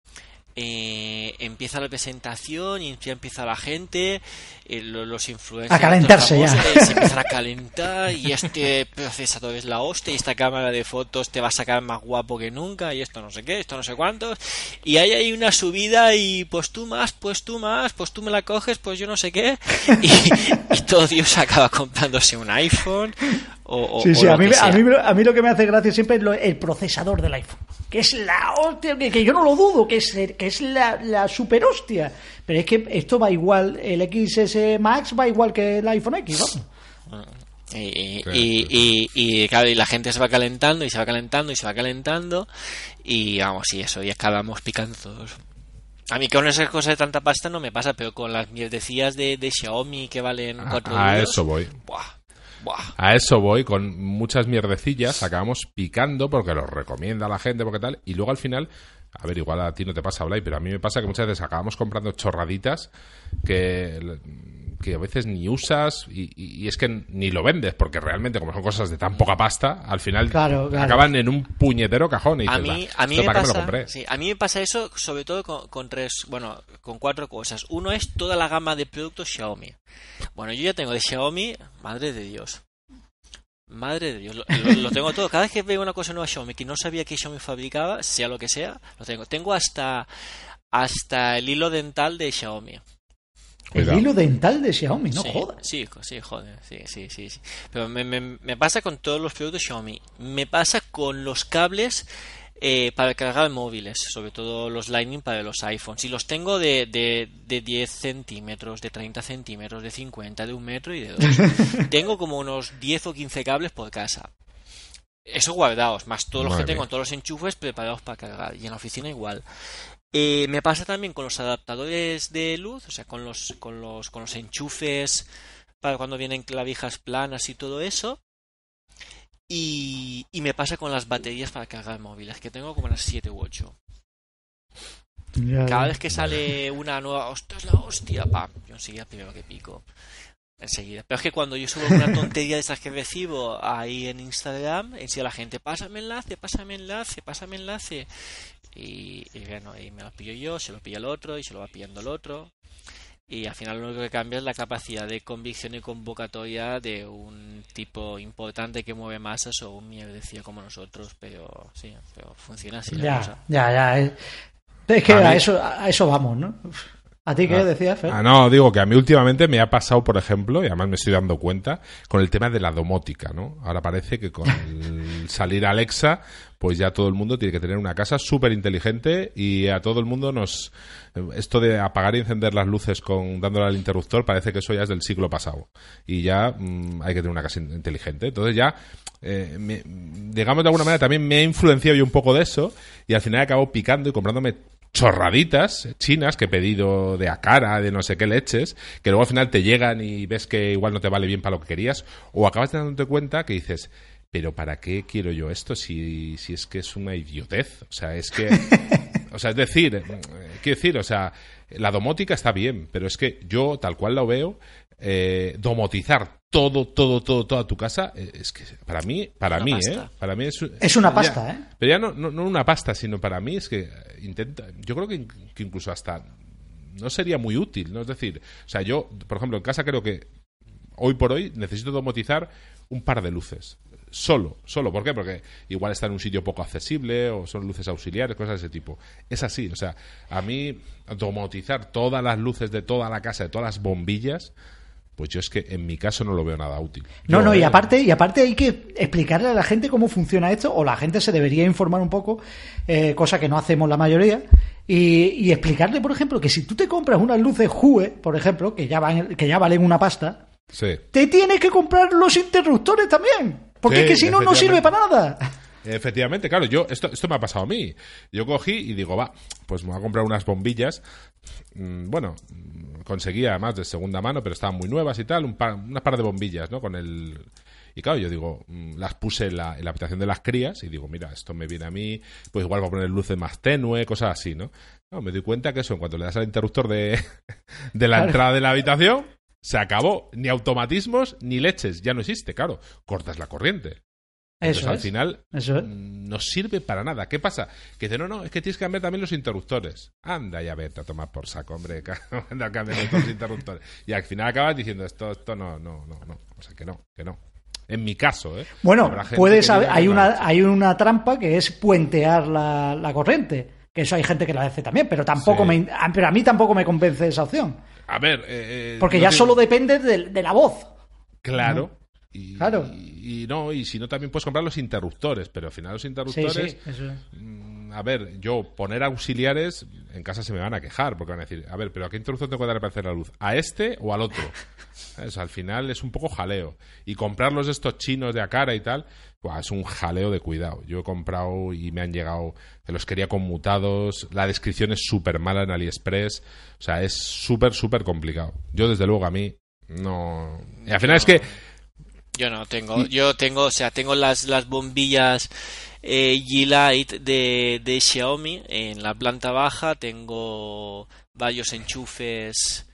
eh, empieza la presentación y ya empieza la gente, eh, lo- los influencers, A calentarse ya. eh, se empiezan a calentar y este procesador es la hostia y esta cámara de fotos te va a sacar más guapo que nunca y esto no sé qué, esto no sé cuántos y ahí hay una subida y pues tú más, pues tú más, pues tú me la coges, pues yo no sé qué y, y todo Dios acaba comprándose un iPhone o, o- Sí, sí, a mí, a, mí, a mí lo que me hace gracia siempre es lo- el procesador del iPhone. Que es la hostia, que, que yo no lo dudo, que es, que es la, la super hostia. Pero es que esto va igual, el XS Max va igual que el iPhone X, vamos. Y, y, y- y- y, claro, y la gente se va calentando y se va calentando y se va calentando y vamos, y eso, y acabamos picanzos. A mí con esas cosas de tanta pasta no me pasa, pero con las mierdecillas de, de Xiaomi que valen A- cuatro a eso voy. Buah, A eso voy, con muchas mierdecillas. Acabamos picando porque los recomienda la gente, porque tal, y luego al final, a ver, igual a ti no te pasa, Blay, pero a mí me pasa que muchas veces acabamos comprando chorraditas que, que a veces ni usas y, y- y es que ni lo vendes, porque realmente como son cosas de tan poca pasta, al final Claro, claro. acaban en un puñetero cajón y dices, A mí, "Va, a mí ¿esto me pasa, sí, a mí me pasa eso sobre todo con, con tres, bueno, con cuatro cosas. Uno es toda la gama de productos Xiaomi. Bueno, yo ya tengo de Xiaomi, madre de Dios. Madre de Dios, lo, lo- lo tengo todo. Cada vez que veo una cosa nueva Xiaomi que no sabía que Xiaomi fabricaba, sea lo que sea, lo tengo. Tengo hasta hasta el hilo dental de Xiaomi. Cuidado. El hilo dental de Xiaomi, no sí, jodas. Sí, sí, joder, sí, sí, sí, sí. Pero me, me- me pasa con todos los productos Xiaomi. Me pasa con los cables eh, para cargar móviles, sobre todo los Lightning para los iPhones. Y los tengo de, de, de 10 centímetros, de 30 centímetros, de 50, de un metro y de dos. tengo como unos 10 o 15 cables por casa. Eso guardados, más todos los Madre que tengo, todos los enchufes preparados para cargar. Y en la oficina igual. Eh, me pasa también con los adaptadores de luz, o sea, con los, con los, con los enchufes para cuando vienen clavijas planas y todo eso. Y, y me pasa con las baterías para cargar móviles, que tengo como unas 7 u 8. Ya, Cada vez que sale una nueva, hostia, es la hostia, pam, yo enseguida primero que pico. Enseguida. Pero es que cuando yo subo una tontería de esas que recibo ahí en Instagram, enseguida la gente, pásame enlace, pásame enlace, pásame enlace. Y, y bueno, y me lo pillo yo, se lo pilla el otro y se lo va pillando el otro. Y al final lo único que cambia es la capacidad de convicción y convocatoria de un tipo importante que mueve masas o un mierdecía como nosotros, pero sí, pero funciona así la cosa. Ya, ya, ya. Es, es que A a, mí- eso, a eso vamos, ¿no? ¿A ti qué Ah. decías, Fer? Ah, no, digo que a mí últimamente me ha pasado, por ejemplo, y además me estoy dando cuenta, con el tema de la domótica, ¿no? Ahora parece que con el salir Alexa, pues ya todo el mundo tiene que tener una casa súper inteligente y a todo el mundo nos... Esto de apagar y encender las luces con dándole al interruptor parece que eso ya es del siglo pasado. Y ya mm, hay que tener una casa in- inteligente. Entonces ya, eh, me- digamos de alguna manera, también me ha influenciado yo un poco de eso y al final he acabado picando y comprándome chorraditas chinas que he pedido de Acara, de no sé qué leches, que luego al final te llegan y ves que igual no te vale bien para lo que querías, o acabas dándote cuenta que dices, pero ¿para qué quiero yo esto si, si es que es una idiotez? O sea, es que... O sea, es decir, eh, quiero decir, o sea, la domótica está bien, pero es que yo, tal cual lo veo, eh, domotizar todo, todo, todo, toda tu casa, eh, es que para mí, para Una mí, pasta. ¿eh? Para mí es, Es una ya- pasta, ¿eh? Pero ya no, no, no una pasta, sino para mí es que intenta, yo creo que incluso hasta no sería muy útil, ¿no? Es decir, o sea, yo, por ejemplo, en casa creo que hoy por hoy necesito domotizar un par de luces. Solo, solo. ¿Por qué? Porque igual está en un sitio poco accesible o son luces auxiliares, cosas de ese tipo. Es así, o sea, a mí domotizar todas las luces de toda la casa, de todas las bombillas, pues yo es que en mi caso no lo veo nada útil. No, Yo, no, y aparte, y aparte hay que explicarle a la gente cómo funciona esto, o la gente se debería informar un poco, eh, cosa que no hacemos la mayoría, y, y explicarle, por ejemplo, que si tú te compras unas luces Hue, por ejemplo, que ya, van, que ya valen una pasta, Sí. te tienes que comprar los interruptores también, porque Sí, es que si no, no sirve para nada. Efectivamente, claro, yo esto, esto me ha pasado a mí. Yo cogí y digo, va, pues me voy a comprar unas bombillas. Mm, Bueno, mm, conseguí además de segunda mano, pero estaban muy nuevas y tal, un par, unas par de bombillas, ¿no? Con el... Y claro, yo digo, mm, las puse en la, en la habitación de las crías y digo, mira, esto me viene a mí, pues igual voy a poner luces más tenue, cosas así, ¿no? No, me doy cuenta que eso, en cuanto le das al interruptor de, de la Claro. entrada de la habitación, se acabó. Ni automatismos, ni leches, ya no existe, claro. Cortas la corriente. Entonces, Eso al es. final Eso es. mm, no sirve para nada. ¿Qué pasa? Que dice, no, no, es que tienes que cambiar también los interruptores. Anda, ya vete a tomar por saco, hombre. Anda, cambiando los interruptores. Y al final acabas diciendo, esto, esto no, no, no, no. O sea, que no, que no. En mi caso, ¿eh? Bueno, puedes hay una, hay una trampa que es puentear la, la corriente. Que eso hay gente que lo hace también, pero tampoco Sí. me, pero a mí tampoco me convence esa opción. A ver... eh, eh, Porque no ya solo depende de, de la voz. Claro. Y, Claro. Y, y no, y si no, también puedes comprar los interruptores. Pero al final los Sí, interruptores... sí, eso es. Mm, A ver, yo poner auxiliares en casa se me van a quejar porque van a decir, a ver, pero ¿a qué interruptor tengo que dar para hacer la luz? ¿A este o al otro? ¿Sabes? Al final es un poco jaleo. Y comprarlos estos chinos de Acara y tal, buah, es un jaleo de cuidado. Yo he comprado y me han llegado que los quería conmutados, la descripción es súper mala en AliExpress, o sea, es súper, súper complicado. Yo desde luego a mí no... Y al final es que... Yo no tengo, yo tengo, o sea, tengo las, las bombillas eh, G-Lite de, de Xiaomi en la planta baja, tengo varios enchufes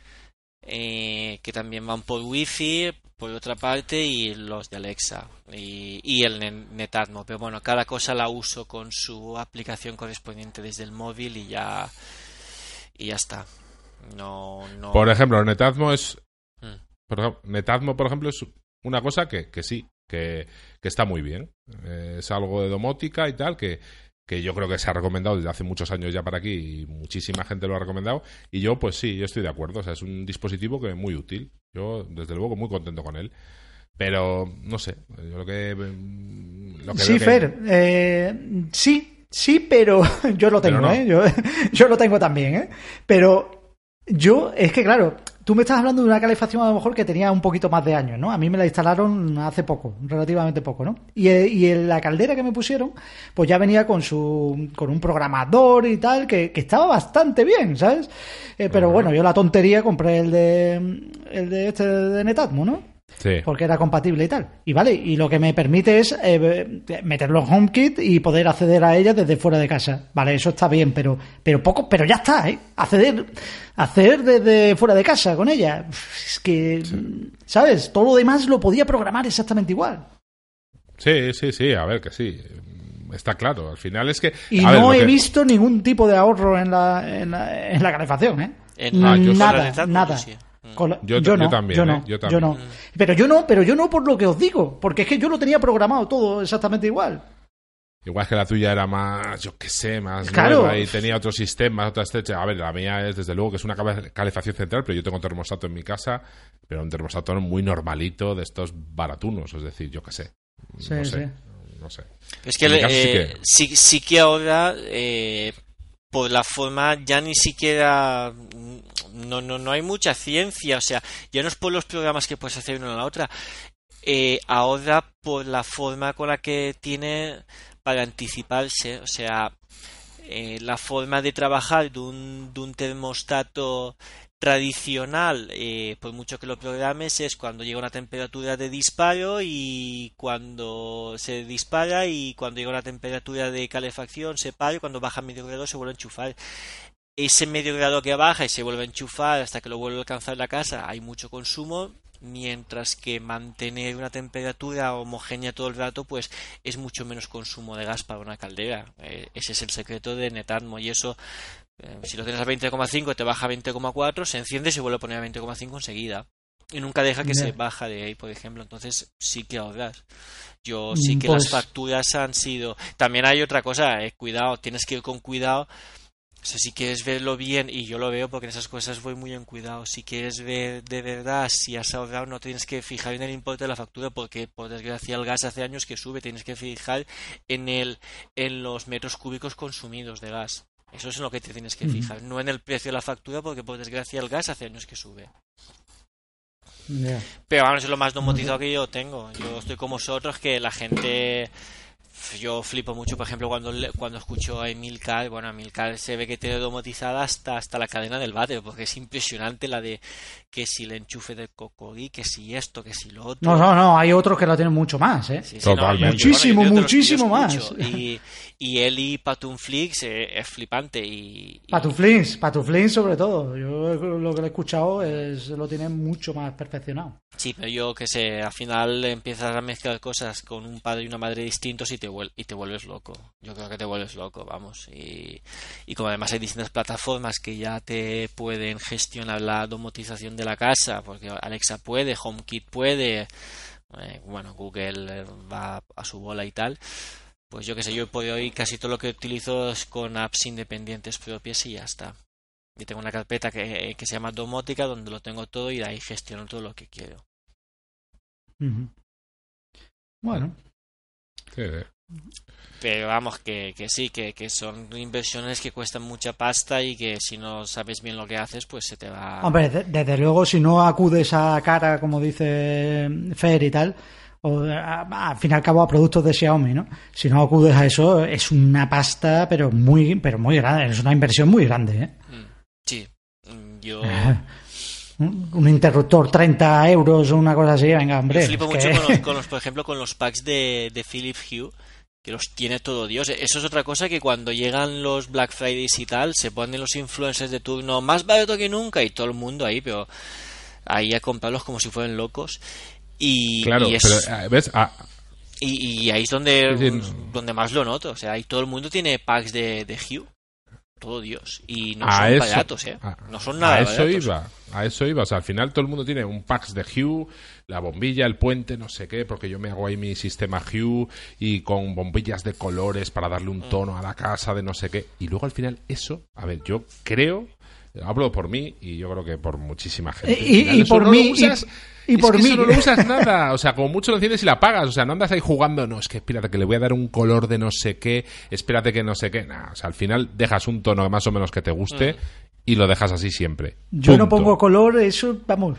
eh, que también van por wifi por otra parte y los de Alexa y, y el Ne- Netatmo, pero bueno, cada cosa la uso con su aplicación correspondiente desde el móvil y ya y ya está. No, no. Por ejemplo, Netatmo es Mm. por ejemplo, Netatmo, por ejemplo, es una cosa que, que sí, que, que está muy bien. Eh, es algo de domótica y tal, que, que yo creo que se ha recomendado desde hace muchos años ya para aquí y muchísima gente lo ha recomendado. Y yo, pues sí, yo estoy de acuerdo. O sea, es un dispositivo que es muy útil. Yo, desde luego, muy contento con él. Pero, no sé, yo lo que... Lo que Sí, veo que- Fer, eh, sí, sí, pero yo lo tengo, no. ¿eh? Yo, yo lo tengo también, ¿eh? Pero yo, es que claro, tú me estás hablando de una calefacción a lo mejor que tenía un poquito más de años, ¿no? A mí me la instalaron hace poco, relativamente poco, ¿no? Y, eh, y en la caldera que me pusieron, pues ya venía con su con un programador y tal, que, que estaba bastante bien, ¿sabes? Eh, pero bueno, yo la tontería compré el de el de este de Netatmo, ¿no? Sí. porque era compatible y tal. Y vale, y lo que me permite es eh, meterlo en HomeKit y poder acceder a ella desde fuera de casa. Vale, eso está bien, pero pero poco, pero ya está, ¿eh? Acceder, acceder desde fuera de casa con ella. Es que, ¿sabes? Todo lo demás lo podía programar exactamente igual. Sí, sí, sí, a ver, que sí. Está claro. Al final es que... Y a no he que- visto ningún tipo de ahorro en la, en la, en la calefacción, ¿eh? En- Ah, nada, nada. sí. Mm. Con Yo- yo, yo no, también, yo no, ¿eh? Yo yo también. no. Pero yo no, pero yo no por lo que os digo, porque es que yo lo tenía programado todo exactamente igual. Igual que la tuya era más, yo qué sé, más Claro. nueva y tenía otro sistema, otra estrecha. A ver, la mía es desde luego que es una cale- calefacción central, pero yo tengo termostato en mi casa, pero un termostato muy normalito de estos baratunos, es decir, yo qué sé. Sí, no sé, sí. no sé. Es que, sí eh, que- sí, sí que ahora, eh, por la forma, ya ni siquiera. No, no, no hay mucha ciencia. O sea, ya no es por los programas que puedes hacer una a la otra. Eh, ahora, por la forma con la que tiene para anticiparse. O sea, eh, la forma de trabajar de un, de un termostato tradicional, eh, por mucho que lo programes, es cuando llega una temperatura de disparo y cuando se dispara y cuando llega una temperatura de calefacción se para y cuando baja medio grado se vuelve a enchufar. Ese medio grado que baja y se vuelve a enchufar hasta que lo vuelve a alcanzar la casa, hay mucho consumo, mientras que mantener una temperatura homogénea todo el rato, pues es mucho menos consumo de gas para una caldera. Eh, ese es el secreto de Netatmo y eso eh, si lo tienes a 20,5 te baja a 20,4, se enciende y se vuelve a poner a 20,5 enseguida. Y nunca deja que se baja de ahí, por ejemplo. Entonces sí que ahorras. Yo sí Mm, que pues- las facturas han sido... También hay otra cosa, eh, cuidado, tienes que ir con cuidado O sea, si quieres verlo bien, y yo lo veo porque en esas cosas voy muy en cuidado, si quieres ver de verdad si has ahorrado, no tienes que fijar en el importe de la factura porque, por desgracia, el gas hace años que sube, tienes que fijar en, el, en los metros cúbicos consumidos de gas. Eso es en lo que te tienes que fijar, no en el precio de la factura porque, por desgracia, el gas hace años que sube. Pero vamos, es lo más domotizado que yo tengo. Yo estoy como vosotros que la gente... Yo flipo mucho, por ejemplo, cuando, cuando escucho a Emilcar, bueno, Emilcar se ve que tiene domotizada hasta, hasta la cadena del váter, porque es impresionante la de que si el enchufe del cocodí, que si esto, que si lo otro. No, no, no, hay otros que lo tienen mucho más, ¿eh? Sí, sí, Totalmente. yo- Muchísimo, de yo muchísimo más. Y, y él y Patunflix eh, es flipante y... y- Patuflins, Patuflins sobre todo. Yo lo que le he escuchado es lo tiene mucho más perfeccionado. Sí, pero yo que sé, al final empiezas a mezclar cosas con un padre y una madre distintos y te, vuel- y te vuelves loco. Yo creo que te vuelves loco, vamos. Y, y como además hay distintas plataformas que ya te pueden gestionar la domotización de la casa, porque Alexa puede, HomeKit puede, eh, bueno, Google eh, va a su bola y tal. Pues yo que sé, yo por hoy casi todo lo que utilizo es con apps independientes propias y ya está. Yo tengo una carpeta que, que se llama Domótica donde lo tengo todo y de ahí gestiono todo lo que quiero. Ujú. Bueno, Sí, sí. Pero vamos, que, que sí, que, que son inversiones que cuestan mucha pasta y que si no sabes bien lo que haces, pues se te va... hombre, de- desde luego si no acudes a cara, como dice Fer y tal, o a- al fin y al cabo a productos de Xiaomi, ¿no? Si no acudes a eso, es una pasta, pero muy, pero muy grande, es una inversión muy grande, ¿eh? Mm, Sí, Mm, yo... Un interruptor 30 euros o una cosa así, venga, hombre. Yo flipo mucho que- con los, con los, por ejemplo, con los packs de, de Philip Hue, que los tiene todo Dios. Eso es otra cosa que cuando llegan los Black Fridays y tal, se ponen los influencers de turno más barato que nunca y todo el mundo ahí, pero ahí a comprarlos como si fueran locos. Y, Claro, y es- pero eh, ves, Ah, Y, y ahí es donde, Sí, sí, no. donde más lo noto. O sea, ahí todo el mundo tiene packs de, de Hue. Todo Dios. Y no a son eso, baratos, ¿eh? a- no son nada a eso baratos. iba, a eso iba. O sea, al final todo el mundo tiene un packs de Hue, la bombilla, el puente, no sé qué, porque yo me hago ahí mi sistema Hue y con bombillas de colores para darle Mm. un tono a la casa de no sé qué. Y luego al final eso, a ver, yo creo, hablo por mí y yo creo que por muchísima gente. Y- y- por no mí, lo usas- y- y es por que mí. eso no lo usas nada. O sea, como mucho lo enciendes y la apagas. O sea, no andas ahí jugando, no, es que espérate que le voy a dar un color de no sé qué, espérate que no sé qué. Nah, o sea, al final dejas un tono más o menos que te guste y lo dejas así siempre. Yo no Punto. pongo color, eso, vamos,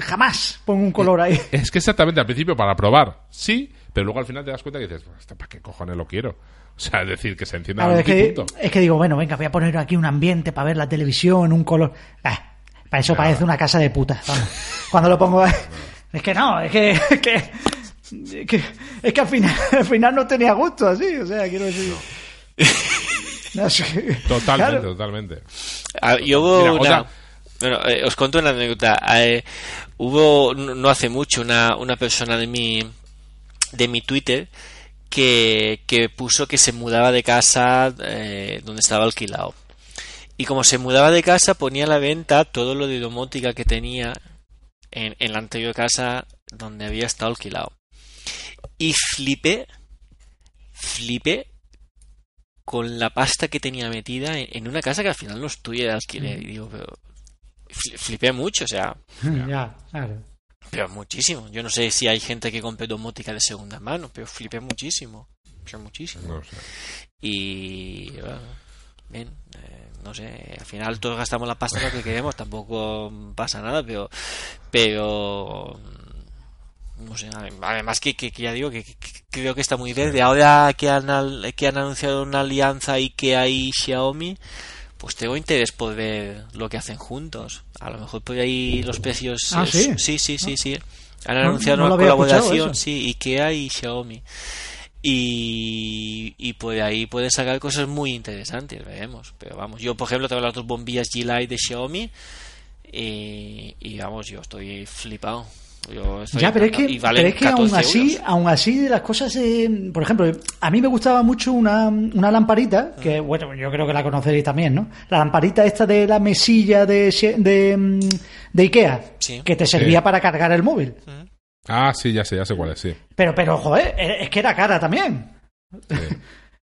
jamás pongo un color ahí. Es que exactamente al principio para probar, sí, pero luego al final te das cuenta que dices, "Pues, ¿esto ¿para qué cojones lo quiero? O sea, es decir, que se encienda Claro, la es, que, punto. es que digo, bueno, venga, voy a poner aquí un ambiente para ver la televisión, un color. Ah, para eso parece una casa de puta. vamos. Cuando lo pongo. Es que no, es que. Es que, es que, es que al, final, al final no tenía gusto así, o sea, quiero decir. No. Totalmente, Claro. totalmente. Ah, yo hubo Mira, una... otra- Bueno, eh, os cuento una anécdota. Eh, hubo no no hace mucho una, una persona de mi de mi Twitter que, que puso que se mudaba de casa eh, donde estaba alquilado. Y como se mudaba de casa ponía a la venta todo lo de domótica que tenía en, en la anterior casa donde había estado alquilado. Y flipé, flipé con la pasta que tenía metida en, en una casa que al final no es tuya de alquiler. Y digo, pero fli- flipé mucho, o sea, Ya, claro. pero muchísimo. Yo no sé si hay gente que compre domótica de segunda mano, pero flipé muchísimo. Pero muchísimo. No sé. Y bueno, bien, eh, no sé, al final todos gastamos la pasta lo que queremos, tampoco pasa nada, pero pero no sé, además que, que- que ya digo que, que- que creo que está muy verde. Ahora que han, al- que han anunciado una alianza IKEA y Xiaomi, pues tengo interés por ver lo que hacen juntos. A lo mejor por ahí los precios... Ah, es- ¿sí? sí, sí, sí, sí. Han No- anunciado no una colaboración, sí, IKEA y Xiaomi. Y, y por ahí pueden sacar cosas muy interesantes, veremos. Pero vamos, yo por ejemplo tengo las dos bombillas G-Lite de Xiaomi y, y vamos, yo estoy flipado. Yo estoy Ya, pero es que, pero es que aún 14 así, euros. aún así de las cosas, eh, por ejemplo, a mí me gustaba mucho una, una lamparita, que bueno, yo creo que la conoceréis también, ¿no? La lamparita esta de la mesilla de, de, mm, de Ikea, Sí. que te servía Sí. para cargar el móvil. Ah, sí, ya sé, ya sé cuál es, sí. Pero, pero, joder, es que era cara también. Sí.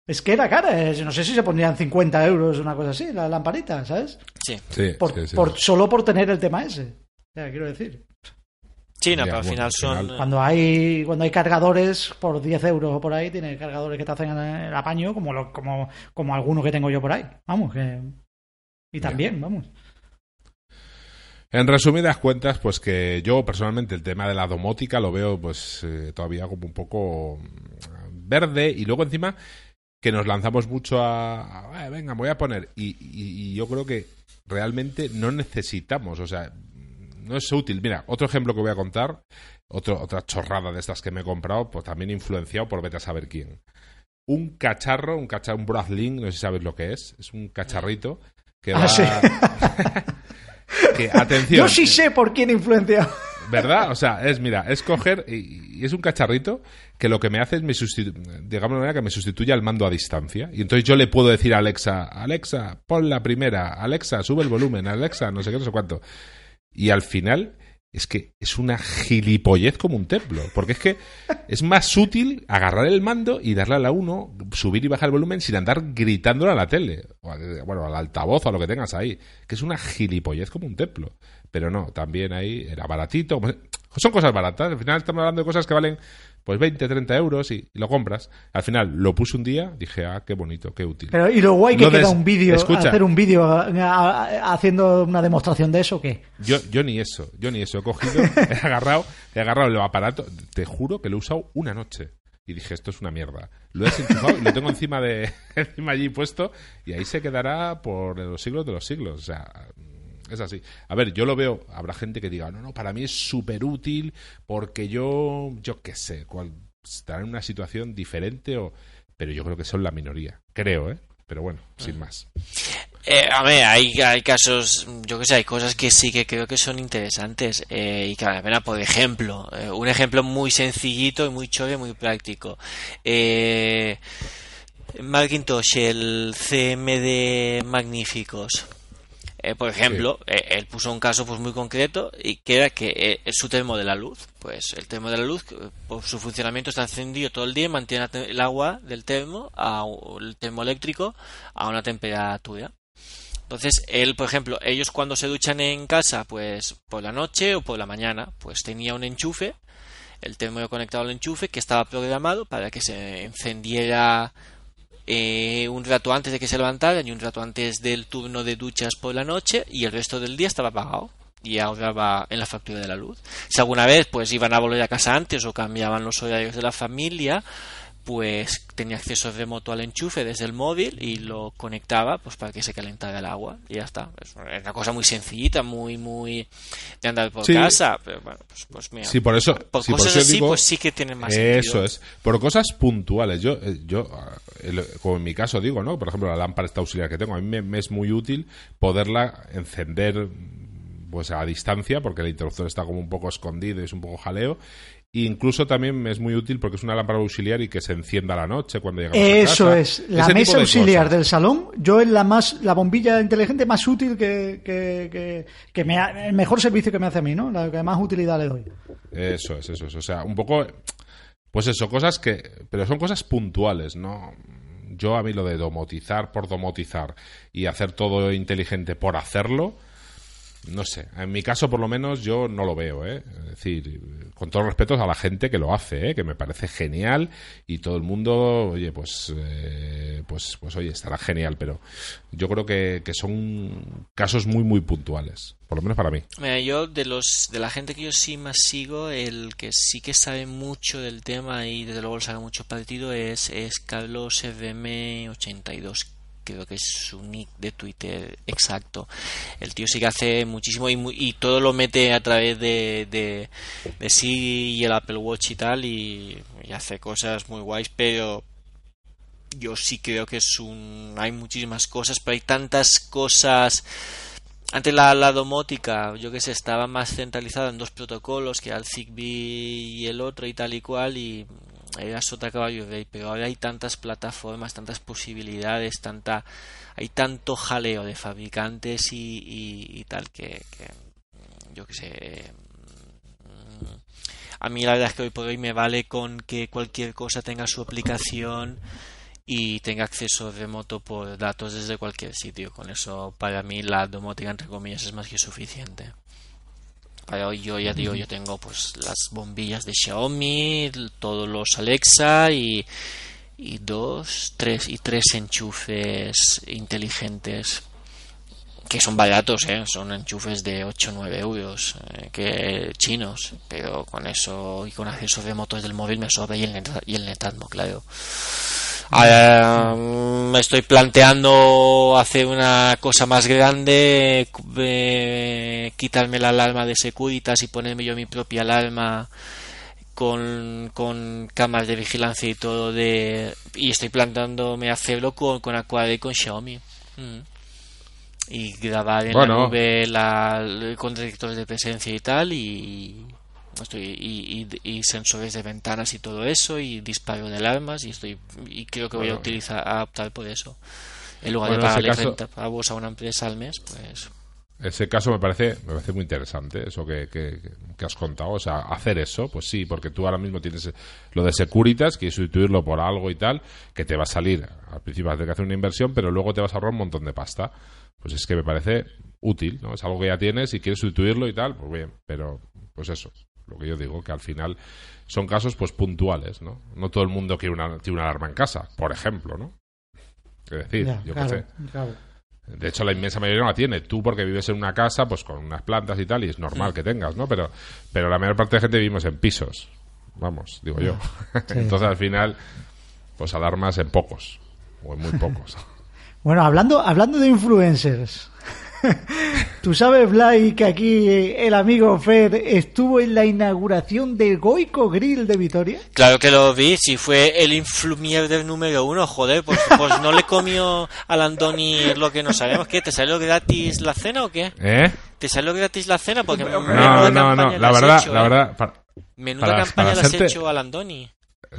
Es que era cara, eh, no sé si se pondrían 50 euros una cosa así, la lamparita, ¿sabes? Sí. Sí, Por, sí, sí. por- solo por tener el tema ese. O sea, quiero decir. Sí, no, Ya, pero al final al son. final- Cuando hay cuando hay cargadores por 10 euros o por ahí, tiene cargadores que te hacen el apaño, como lo, como, como alguno que tengo yo por ahí. Vamos, que. Y también, vamos. En resumidas cuentas, pues que yo personalmente el tema de la domótica lo veo pues eh, todavía como un poco mm, verde y luego encima que nos lanzamos mucho a, a, "Eh, venga, me voy a poner y, y- y yo creo que realmente no necesitamos, o sea, no es útil. Mira, otro ejemplo que voy a contar, otro, otra chorrada de estas que me he comprado, pues también influenciado por vete a saber quién. Un cacharro, un cacharro, un Brazlink, no sé si sabes lo que es, es un cacharrito que Ah, va... sí. que, atención, Yo sí sé por quién influencia. ¿Verdad? O sea, es, mira, es coger y, y es un cacharrito que lo que me hace es me digamos de manera que me sustituye al mando a distancia. Y entonces yo le puedo decir a Alexa, Alexa, pon la primera, Alexa, sube el volumen, Alexa, no sé qué, no sé cuánto. Y al final es que es una gilipollez como un templo. Porque es que es más útil agarrar el mando y darle a la 1, subir y bajar el volumen sin andar gritándole a la tele. O bueno, al altavoz o a lo que tengas ahí. Que es una gilipollez como un templo. Pero no, también ahí era baratito. Son cosas baratas. Al final estamos hablando de cosas que valen pues 20, 30 euros y, y lo compras. Al final lo puse un día, dije, ah, qué bonito, qué útil. Pero, y lo guay que des- queda un vídeo, hacer un vídeo haciendo una demostración de eso, ¿qué? Yo, yo ni eso, yo ni eso. He cogido, he agarrado, he agarrado el aparato, te juro que lo he usado una noche. Y dije, esto es una mierda. Lo he desenchufado y lo tengo encima de encima allí puesto y ahí se quedará por los siglos de los siglos. O sea, es así. A ver, yo lo veo, habrá gente que diga, no, no, para mí es súper útil porque yo, yo qué sé, cual, estará en una situación diferente o... Pero yo creo que son la minoría. Creo, ¿eh? Pero bueno, sin más. Eh, a ver, hay, hay casos, yo que sé, hay cosas que sí que creo que son interesantes eh, y que vale por ejemplo, eh, un ejemplo muy sencillito y muy chove, muy práctico. Eh, Macintosh, el CMD Magníficos. Eh, por ejemplo, eh, él puso un caso pues muy concreto y que era que eh, su termo de la luz. Pues el termo de la luz, por su funcionamiento está encendido todo el día y mantiene el agua del termo, a, el termo eléctrico, a una temperatura. Entonces, él, por ejemplo, ellos cuando se duchan en casa, pues por la noche o por la mañana, pues tenía un enchufe, el termo conectado al enchufe que estaba programado para que se encendiera eh, un rato antes de que se levantaran y un rato antes del turno de duchas por la noche y el resto del día estaba apagado y ahorraba en la factura de la luz. Si alguna vez pues iban a volver a casa antes o cambiaban los horarios de la familia, pues tenía acceso remoto al enchufe desde el móvil y lo conectaba pues para que se calentara el agua y ya está. Es una cosa muy sencillita, muy muy de andar por Sí. casa, pero bueno, pues, pues mira. Sí, por eso, por sí, por cosas eso así digo- pues sí que tienen más Eso sentido. es. Por cosas puntuales. Yo, eh, yo el- como en mi caso digo, ¿no? Por ejemplo, la lámpara esta auxiliar que tengo, a mí me, me es muy útil poderla encender pues a distancia, porque el interruptor está como un poco escondido y es un poco jaleo. E incluso también es muy útil porque es una lámpara auxiliar y que se encienda a la noche cuando llegamos a Eso casa. es, la Ese mesa de auxiliar cosas. del salón, yo es la más, la bombilla inteligente más útil que, que, que, que me ha- el mejor servicio que me hace a mí, ¿no? La que más utilidad le doy. Eso es, eso es. O sea, un poco. Pues eso, cosas que. Pero son cosas puntuales, ¿no? Yo a mí lo de domotizar por domotizar y hacer todo inteligente por hacerlo, no sé. En mi caso, por lo menos, yo no lo veo, ¿eh? Es decir, con todos los respetos a la gente que lo hace, ¿eh? Que me parece genial y todo el mundo, oye, pues. eh, pues, pues oye, estará genial, pero yo creo que, que son casos muy, muy puntuales. Por lo menos para mí. Mira, yo de los de la gente que yo sí más sigo, el que sí que sabe mucho del tema y desde luego le saca mucho partido es, es Carlos FM82, creo que es su nick de Twitter exacto. El tío sí que hace muchísimo y, y todo lo mete a través de, de, de Siri y el Apple Watch y tal y, y hace cosas muy guays, pero yo sí creo que es un... hay muchísimas cosas, pero hay tantas cosas antes la, la domótica, yo que sé, estaba más centralizada en dos protocolos, que era el Zigbee y el otro y tal y cual, y era sota caballo rey, pero ahora hay tantas plataformas, tantas posibilidades, tanta hay tanto jaleo de fabricantes y, y- tal que, que, yo que sé mm, a mí la verdad es que hoy por hoy me vale con que cualquier cosa tenga su aplicación y tenga acceso remoto por datos desde cualquier sitio. Con eso, para mí, la domótica, entre comillas, es más que suficiente. Para hoy yo ya digo, yo tengo pues las bombillas de Xiaomi, todos los Alexa y, y dos, tres y tres enchufes inteligentes que son baratos, ¿eh? son enchufes de 8 o 9 euros eh, que chinos, pero con eso y con acceso remoto desde el móvil me sobra y el, net, y el Netatmo, claro. Mm, me estoy planteando hacer una cosa más grande, eh, quitarme la alarma de Securitas y ponerme yo mi propia alarma con, con cámaras de vigilancia y todo de y estoy planteándome hacerlo con, con Aquaria y con Xiaomi. Mm y grabar en Bueno. la nube la, con detectores de presencia y tal y estoy y, y- y sensores de ventanas y todo eso y disparo de alarmas y estoy y creo que voy a utilizar a optar por eso en lugar Bueno, de pagarle caso- 30 pavos a una empresa al mes pues Ese caso me parece, me parece muy interesante, eso que, que, que has contado. O sea, hacer eso, pues sí, porque tú ahora mismo tienes lo de Securitas, que sustituirlo por algo y tal, que te va a salir. Al principio vas a tener que hacer una inversión, pero luego te vas a ahorrar un montón de pasta. Pues es que me parece útil, ¿no? Es algo que ya tienes y quieres sustituirlo y tal, pues bien, pero pues eso, lo que yo digo, que al final son casos pues puntuales, ¿no? No todo el mundo quiere una, tiene una alarma en casa, por ejemplo, ¿no? Es decir, Ya, yo claro, qué sé. claro. De hecho, la inmensa mayoría no la tiene. Tú, porque vives en una casa, pues con unas plantas y tal, y es normal que tengas, ¿no? Pero, pero la mayor parte de gente vivimos en pisos. Vamos, digo yo. Entonces, al final, pues alarmas en pocos. O en muy pocos. Bueno, hablando, hablando de influencers. Tú sabes, Blay, que aquí el amigo Fer estuvo en la inauguración del Goico Grill de Vitoria. claro que lo vi si fue el influmier del número uno joder pues, pues no le comió al Andoni lo que no sabemos ¿qué? ¿te salió gratis la cena o qué? ¿Eh? ¿te salió gratis la cena? porque No, menuda no, no. campaña La verdad, hecho, la ¿eh? verdad, para- Menuda para- campaña para le has hecho al Andoni.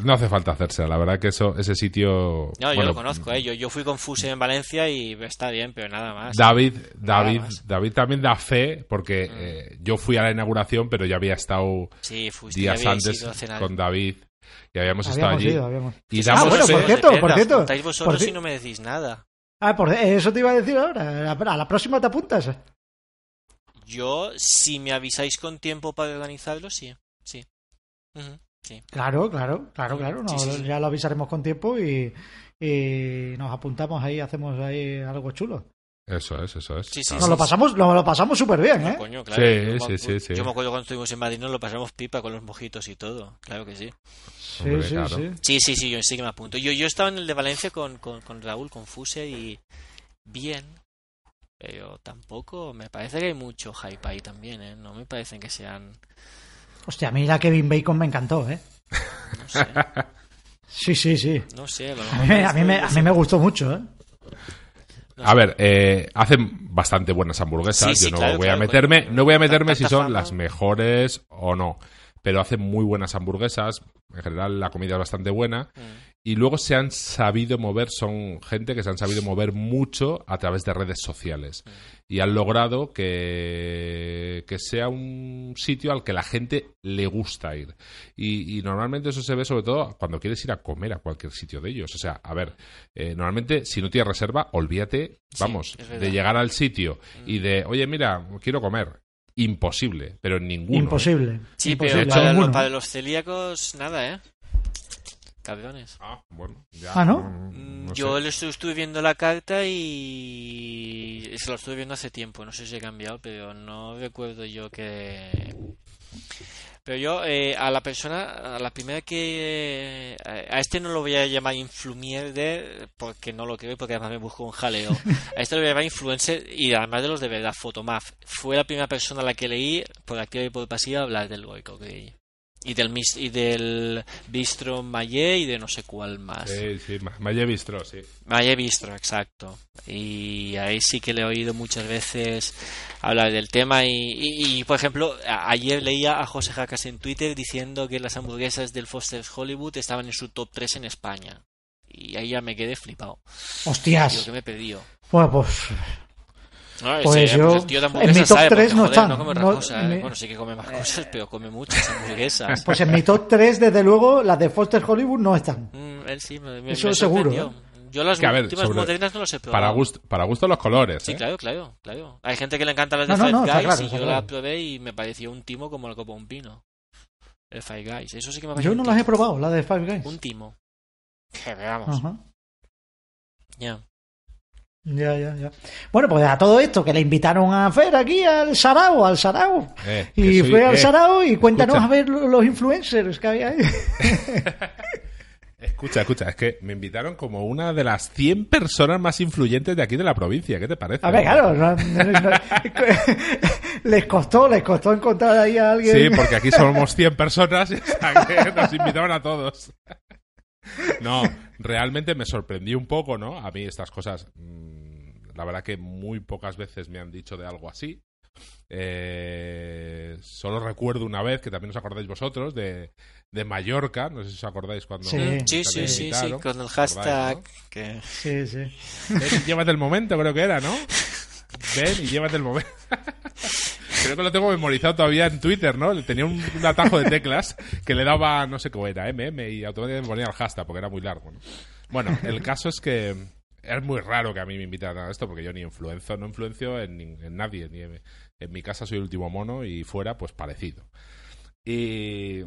No hace falta hacerse. La verdad que eso, ese sitio. No, yo lo conozco, ¿eh? Yo, yo fui con Fuse en Valencia y está bien, pero nada más. David, David, más. Mm. David también da fe, porque eh, yo fui a la inauguración, pero ya había estado Sí, fuiste, ya días antes con David y habíamos estado allí. ido, habíamos- Y Sí, Ah, damos bueno, fe- por cierto, por cierto. contáis vosotros por y no me decís nada. Ah, por eso te iba a decir ahora. A la, próxima te apuntas. Yo, si me avisáis con tiempo para organizarlo, sí. Sí. Sí. Claro, claro, claro, claro. no, Sí, sí, sí. Ya lo avisaremos con tiempo y, y nos apuntamos ahí, hacemos ahí algo chulo. Eso es, eso es. Sí, sí, Claro. Nos lo pasamos, lo, lo pasamos súper bien, ¿eh? Coño, claro. Sí, yo me sí, acu- sí, sí. Yo me acuerdo cuando estuvimos en Madrid, nos lo pasamos pipa con los mojitos y todo. Claro que sí. Sí, Hombre, sí, claro. sí. Sí, sí, sí, yo sí que me apunto. Yo, yo estaba en el de Valencia con, con, con Raúl, con Fuse y bien, pero tampoco me parece que hay mucho hype ahí también, ¿eh? No me parecen que sean, Hostia, a mí la Kevin Bacon me encantó, ¿eh? no sé, Sí, sí, sí. no sé. a lo A mejor mí, me- a mí, me, a mí me gustó mucho, ¿eh? A ver, eh, hacen bastante buenas hamburguesas. Sí, sí, Yo no claro, voy claro, a meterme, no voy a meterme si son fama. las mejores o no. Pero hacen muy buenas hamburguesas. En general, la comida es bastante buena. Mm. Y luego se han sabido mover, son gente que se han sabido mover mucho a través de redes sociales. Mm. Y han logrado que, que sea un sitio al que la gente le gusta ir. Y, y normalmente eso se ve sobre todo cuando quieres ir a comer a cualquier sitio de ellos. O sea, a ver, eh, normalmente si no tienes reserva, olvídate, vamos. Mm. de llegar al sitio y de, oye, mira, quiero comer. Imposible, pero en ninguno. ¿eh? Imposible. Sí, Imposible. pero para, Ninguno. lo- para los celíacos, nada, ¿eh? Cabrones. Ah, bueno, ya. Ah, ¿no? Mm, no Yo sé. le estu- estuve viendo la carta y se lo estuve viendo hace tiempo, no sé si he cambiado, pero no recuerdo yo que... Pero yo eh, a la persona, a la primera que... eh, a este no lo voy a llamar influmier de, porque no lo creo, porque además me busco un jaleo. A este lo voy a llamar influencer y además de los de verdad, Fotomaf. Fue la primera persona a la que leí, por activa y por pasiva, hablar del Goico Grill. Y del, mis- y del Bistro Mayé y de no sé cuál más. Sí, sí, Ma- Malle Bistro, sí. Valle Bistro, exacto. Y ahí sí que le he oído muchas veces hablar del tema. Y, y- y, por ejemplo, ayer leía a José Jacas en Twitter diciendo que las hamburguesas del Foster's Hollywood estaban en su top 3 en España. Y ahí ya me quedé flipado. Hostias. que me he perdido. Pues, pues, No, Pues ese, yo- el tío de en mi top sabe, tres porque, no joder, está. No come No, cosas, ¿eh? mi- Bueno, sí que come más cosas, pero come muchas hamburguesas. Pues en mi top 3, desde luego, las de Foster Hollywood no están. Mm, él sí, me, me, Eso me seguro, sorprendió. Yo las Que, ver, últimas modernas no las he probado. Para gusto, para gusto los colores. Sí, ¿eh? claro, claro, claro. Hay gente que le encanta las de No, no, Five no, Guys claro, y yo claro. la probé y me pareció un timo como la copa de un pino. El Five Guys, eso sí que me Yo no las he probado, las de Five Guys. Un timo. Que veamos. Ya. Ya, ya, ya. Bueno, pues a todo esto, que le invitaron a Fer aquí al Sarao, al Sarao. Eh, y soy- fue al eh, Sarao y cuéntanos escucha. a ver lo- los influencers que había ahí. Escucha, escucha, es que me invitaron como una de las 100 personas más influyentes de aquí de la provincia. ¿Qué te parece? A ver, claro, no- no- no- les costó, les costó encontrar ahí a alguien. Sí, porque aquí somos 100 personas y nos invitaban a todos. No, realmente me sorprendió un poco, ¿no? A mí estas cosas, mm, la verdad que muy pocas veces me han dicho de algo así. Eh, solo recuerdo una vez, que también os acordáis vosotros, de, de Mallorca, no sé si os acordáis cuando... Sí. Sí, sí, sí, sí, con el ¿os hashtag que... Sí, sí. Ven y llévate el momento, creo que era, ¿no? Ven y llévate el momento. Creo que lo tengo memorizado todavía en Twitter, ¿no? Tenía un, atajo de teclas que le daba, no sé cómo era, MM, y automáticamente me ponía el hashtag porque era muy largo, ¿no? Bueno, el caso es que es muy raro que a mí me invitaran a esto porque yo ni influencio, no influencio en, nadie. Ni en, en mi casa soy el último mono y fuera, pues parecido. Y,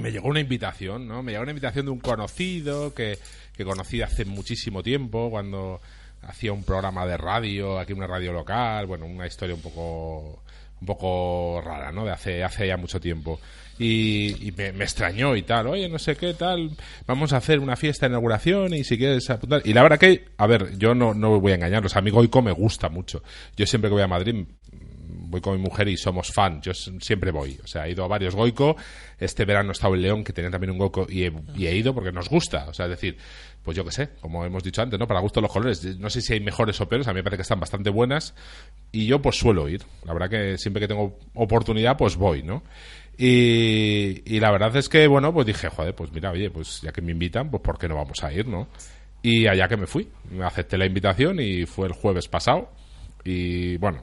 me llegó una invitación, ¿no? Me llegó una invitación de un conocido que conocí hace muchísimo tiempo, cuando hacía un programa de radio, aquí una radio local, bueno, una historia un poco un poco rara, ¿no? De hace, hace ya mucho tiempo. Y, y me, extrañó y tal, oye, no sé qué tal, vamos a hacer una fiesta de inauguración y si quieres apuntar. Y la verdad que, a ver, yo no, no voy a engañaros, a mí Goico me gusta mucho. Yo siempre que voy a Madrid voy con mi mujer y somos fan. Yo siempre voy. O sea, he ido a varios Goico. Este verano he estado en León, que tenía también un Goico, y he, y he ido porque nos gusta. O sea, es decir, pues yo qué sé, como hemos dicho antes, ¿no? Para gusto los colores. No sé si hay mejores o peores, a mí me parece que están bastante buenas. Y yo, pues suelo ir. La verdad que siempre que tengo oportunidad, pues voy, ¿no? Y, y la verdad es que, bueno, pues dije, joder, pues mira, oye, pues ya que me invitan, pues ¿por qué no vamos a ir, no? Y allá que me fui. Me acepté la invitación y fue el jueves pasado. Y bueno,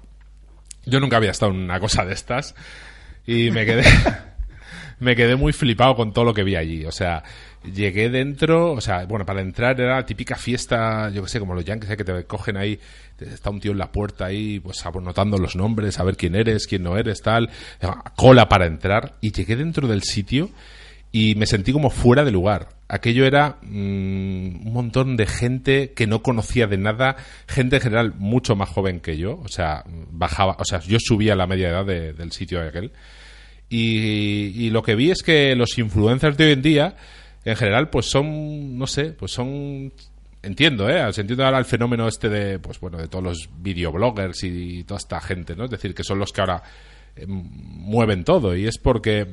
yo nunca había estado en una cosa de estas y me quedé me quedé muy flipado con todo lo que vi allí. O sea, llegué dentro, o sea, bueno, para entrar era la típica fiesta, yo que sé, como los yankees, ¿eh? que te cogen ahí, está un tío en la puerta ahí, pues anotando los nombres, a ver quién eres, quién no eres, tal, cola para entrar. Y llegué dentro del sitio y me sentí como fuera de lugar. Aquello era mm, un montón de gente que no conocía de nada, gente en general mucho más joven que yo, o sea, bajaba, o sea, yo subía la media edad de- del sitio de aquel. Y, y lo que vi es que los influencers de hoy en día, en general, pues son, no sé, pues son entiendo, ¿eh? Entiendo ahora el fenómeno este de, pues bueno, de todos los videobloggers y toda esta gente, ¿no? Es decir, que son los que ahora eh, mueven todo y es porque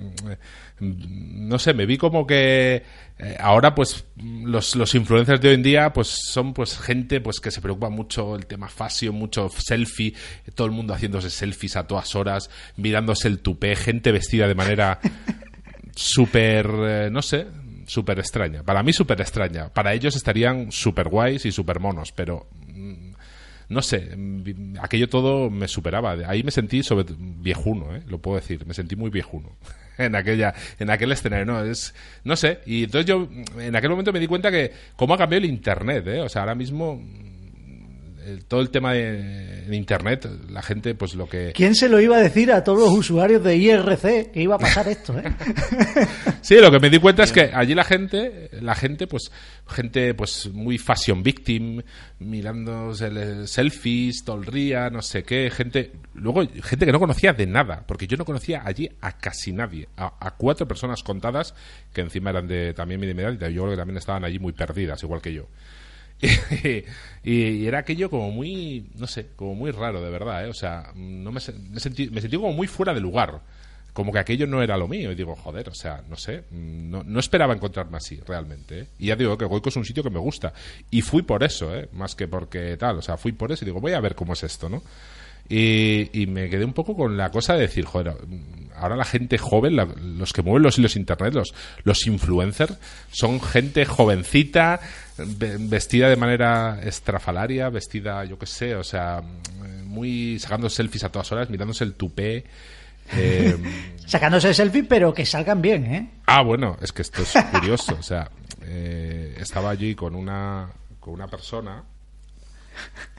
no sé me vi como que eh, ahora pues los, los influencers de hoy en día pues son pues gente pues que se preocupa mucho el tema fashion mucho selfie todo el mundo haciéndose selfies a todas horas mirándose el tupé gente vestida de manera súper eh, no sé súper extraña para mí súper extraña para ellos estarían súper guays y súper monos pero mm, no sé, mm, aquello todo me superaba. Ahí me sentí sobre viejuno, ¿eh? lo puedo decir, me sentí muy viejuno en aquella en aquel escenario, no es no sé, y entonces yo en aquel momento me di cuenta que cómo ha cambiado el internet, ¿eh? O sea, ahora mismo el- todo el tema de, de internet, la gente pues lo que ¿Quién se lo iba a decir a todos los usuarios de IRC que iba a pasar esto, eh? Sí, lo que me di cuenta es que allí la gente, la gente, pues, gente, pues, muy fashion victim, mirándose el- selfies, todo el día, no sé qué, gente, luego, gente que no conocía de nada, porque yo no conocía allí a casi nadie, a, a cuatro personas contadas, que encima eran de también mi edad, y yo creo que también estaban allí muy perdidas, igual que yo. Y, era aquello como muy, no sé, como muy raro, de verdad, ¿eh? O sea, no me, me sentí, me sentí como muy fuera de lugar. Como que aquello no era lo mío. Y digo, joder, o sea, no sé, mm, no, no esperaba encontrarme así, realmente. ¿eh? Y ya digo que Goico es un sitio que me gusta. Y fui por eso, ¿eh? Más que porque tal, o sea, fui por eso y digo, voy a ver cómo es esto, ¿no? Y, y me quedé un poco con la cosa de decir, joder, ahora la gente joven, la- los que mueven los hilos internet, los, los influencers, son gente jovencita, ve- vestida de manera estrafalaria, vestida, yo qué sé, o sea, muy sacando selfies a todas horas, mirándose el tupé. eh, Sacándose selfie, pero que salgan bien, ¿eh? Ah, bueno, es que esto es curioso. O sea, eh, estaba allí con una, con una persona,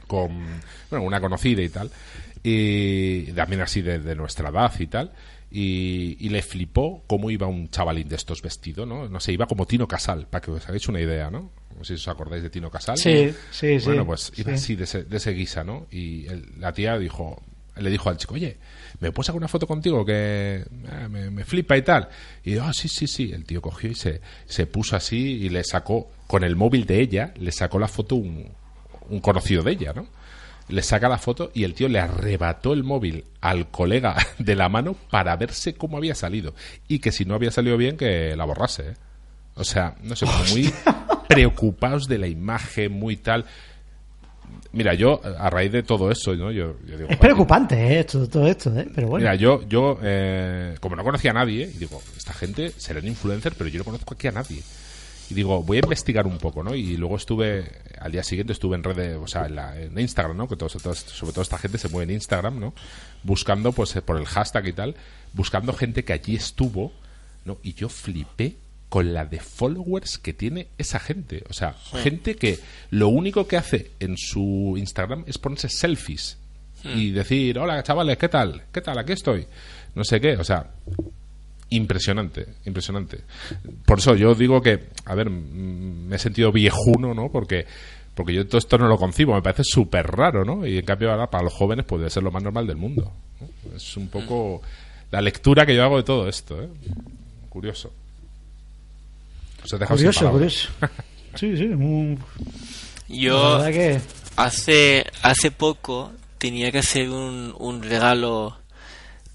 con bueno, una conocida y tal, y también así de, de nuestra edad y tal, y, y le flipó cómo iba un chavalín de estos vestido, ¿no? No sé, iba como Tino Casal, para que os hagáis una idea, ¿no? No sé si os acordáis de Tino Casal. Sí, sí, sí. Bueno, pues iba Sí. así, de ese, de ese guisa, ¿no? Y el- la tía dijo, le dijo al chico, oye, ¿me puedes sacar una foto contigo que eh, me, me flipa y tal? Y yo, ah, sí, sí, sí. El tío cogió y se, se puso así y le sacó, con el móvil de ella, le sacó la foto un, un conocido de ella, ¿no? Le saca la foto y el tío le arrebató el móvil al colega de la mano para verse cómo había salido. Y que si no había salido bien, que la borrase, ¿eh? O sea, no sé, como muy preocupados de la imagen, muy tal. Mira, yo, a raíz de todo eso, ¿no? Yo, yo digo, Es "Joder, preocupante, ¿eh? Esto, todo esto, ¿eh? Pero bueno. Mira, yo, yo eh, como no conocía a nadie, y digo, esta gente serán influencers, pero yo no conozco aquí a nadie. Y digo, voy a investigar un poco, ¿no? Y luego estuve, al día siguiente estuve en redes, o sea, en, la- en Instagram, ¿no? Que todos, todos- sobre todo esta gente se mueve en Instagram, ¿no? Buscando, pues, eh, por el hashtag y tal, buscando gente que allí estuvo, ¿no? Y yo flipé con la de followers que tiene esa gente. O sea, gente que lo único que hace en su Instagram es ponerse selfies y decir, hola chavales, ¿qué tal? ¿Qué tal? Aquí estoy. No sé qué, o sea, impresionante, impresionante. Por eso yo digo que, a ver, mm, me he sentido viejuno, ¿no? Porque porque yo todo esto no lo concibo, me parece súper raro, ¿no? Y en cambio ahora para los jóvenes puede ser lo más normal del mundo. ¿no? Es un poco la lectura que yo hago de todo esto, ¿eh? Curioso. Os he dejado curioso, curioso. Sí, sí. muy- Yo La verdad que... hace, hace poco tenía que hacer un, un regalo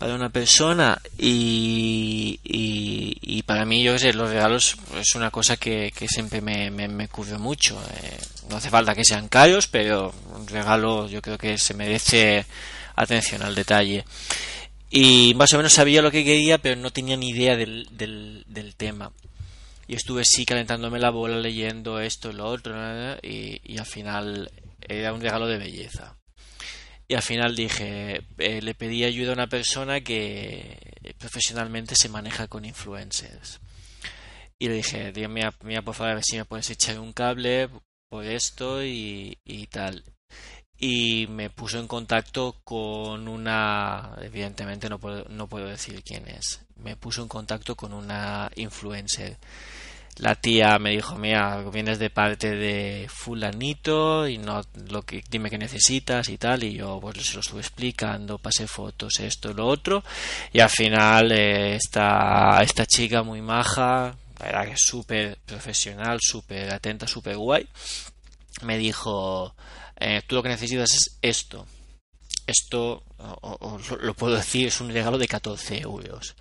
para una persona y, y, para mí, yo sé, los regalos es una cosa que, que siempre me, me, me ocurre mucho. eh, no hace falta que sean caros, pero un regalo yo creo que se merece atención al detalle. Y más o menos sabía lo que quería, pero no tenía ni idea del, del, tema. Y estuve sí calentándome la bola leyendo esto y lo otro, y, y al final era un regalo de belleza. Y al final dije, eh, le pedí ayuda a una persona que profesionalmente se maneja con influencers. Y le dije, "Tío, mira, mira, por favor, a ver si me puedes echar un cable por esto y, y tal. Y me puso en contacto con una, evidentemente no puedo, no puedo decir quién es, me puso en contacto con una influencer. La tía me dijo, mira, vienes de parte de fulanito y no lo que dime que necesitas y tal y yo pues se lo estuve explicando, pasé fotos, esto lo otro y al final eh, esta chica muy maja, la verdad que súper profesional, súper atenta, súper guay, me dijo, eh, tú lo que necesitas es esto. Esto, o lo puedo decir, es un regalo de 14 euros.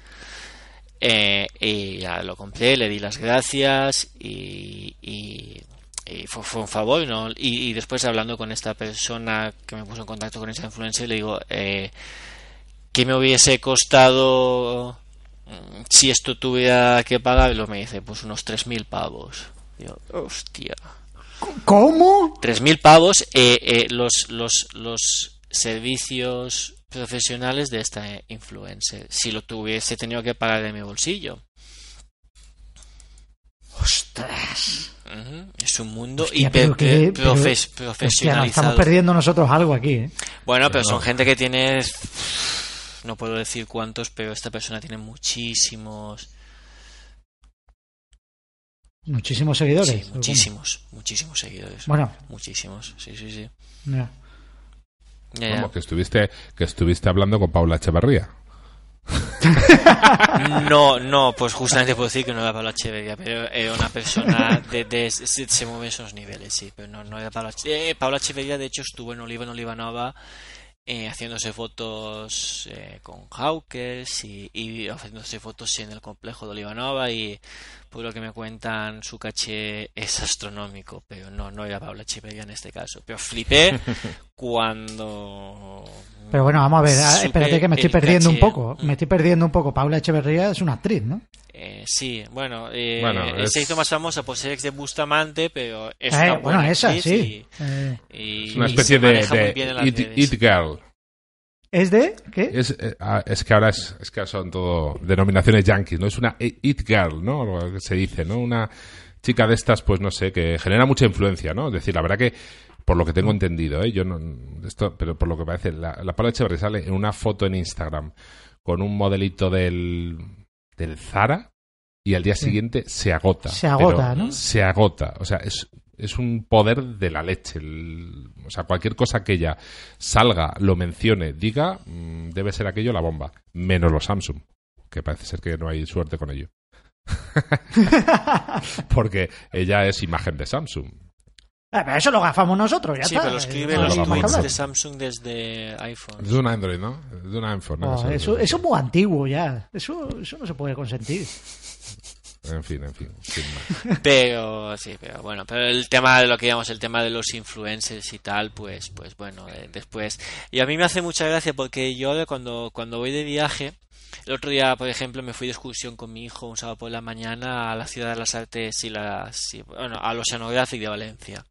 Eh, y ya lo compré, le di las gracias y, y- y fue, fue un favor, ¿no? Y, y después hablando con esta persona que me puso en contacto con esa influencer, le digo, eh, ¿qué me hubiese costado mm, si esto tuviera que pagarlo? Me dice, pues unos 3.000 pavos. Digo, hostia. ¿Cómo? 3.000 pavos eh, eh, los, los, los servicios profesionales de esta influencer. Si lo tuviese tenido que pagar de mi bolsillo. ¡Ostras! Es un mundo Hostia, hiper pero- Hostia, estamos perdiendo nosotros algo aquí, ¿eh? Bueno, pero son gente que tiene. No puedo decir cuántos, pero esta persona tiene muchísimos. Muchísimos seguidores. Sí, muchísimos, muchísimos seguidores. Bueno, Muchísimos, sí, sí, sí. mira. Vamos, que estuviste, que estuviste hablando con Paula Echeverría. No, no, pues justamente puedo decir que no era Pablo Echeverría, pero era una persona de, de- se, se mueve en esos niveles, sí, pero no, no era Pablo Echeverría. Pablo Echeverría, de hecho, estuvo en Oliva en Olivanova eh, haciéndose fotos eh, con Hawkers y, y haciéndose fotos en el complejo de Olivanova y por lo que me cuentan su caché es astronómico, pero no, no era Pablo Echeverría en este caso. Pero flipé cuando... Pero bueno, vamos a ver, ah, espérate que me estoy perdiendo un poco. Me estoy perdiendo un poco. Paula Echeverría es una actriz, ¿no? Eh, sí, bueno, eh, Bueno, es- se hizo más famosa por ser ex de Bustamante, pero es Eh, una bueno, buena esa actriz sí. y- Eh, y- Es una y especie se de, de it, redes. it girl. ¿Es de qué? Es, eh, ah, es que ahora es, es que son todo denominaciones yankees, ¿no? Es una it girl, ¿no? Lo que se dice, ¿no? Una chica de estas, pues no sé, que genera mucha influencia, ¿no? Es decir, la verdad que, por lo que tengo entendido, ¿eh? Yo no, esto, pero por lo que parece, la, la Paula Echeverri sale en una foto en Instagram con un modelito del, del Zara y al día siguiente se agota. Se agota, ¿no? Se agota. O sea, es, es un poder de la leche. El- o sea, cualquier cosa que ella salga, lo mencione, diga, mm, debe ser aquello la bomba. Menos los Samsung, que parece ser que no hay suerte con ello. Porque ella es imagen de Samsung. Ah, pero eso lo gafamos nosotros, ya Sí, está. pero escribe Eh, no los lo tweets de Samsung desde iPhone. Es un Android, ¿no? Es de un iPhone. ¿no? Oh, Eso- eso, eso es muy antiguo ya. Eso, eso no se puede consentir. En fin, en fin. Pero sí, pero bueno, pero el tema de lo que llamamos el tema de los influencers y tal, pues pues bueno, eh, después y a mí me hace mucha gracia porque yo cuando cuando voy de viaje el otro día, por ejemplo, me fui de excursión con mi hijo un sábado por la mañana a la Ciudad de las Artes y las y, bueno, al Oceanographic de Valencia.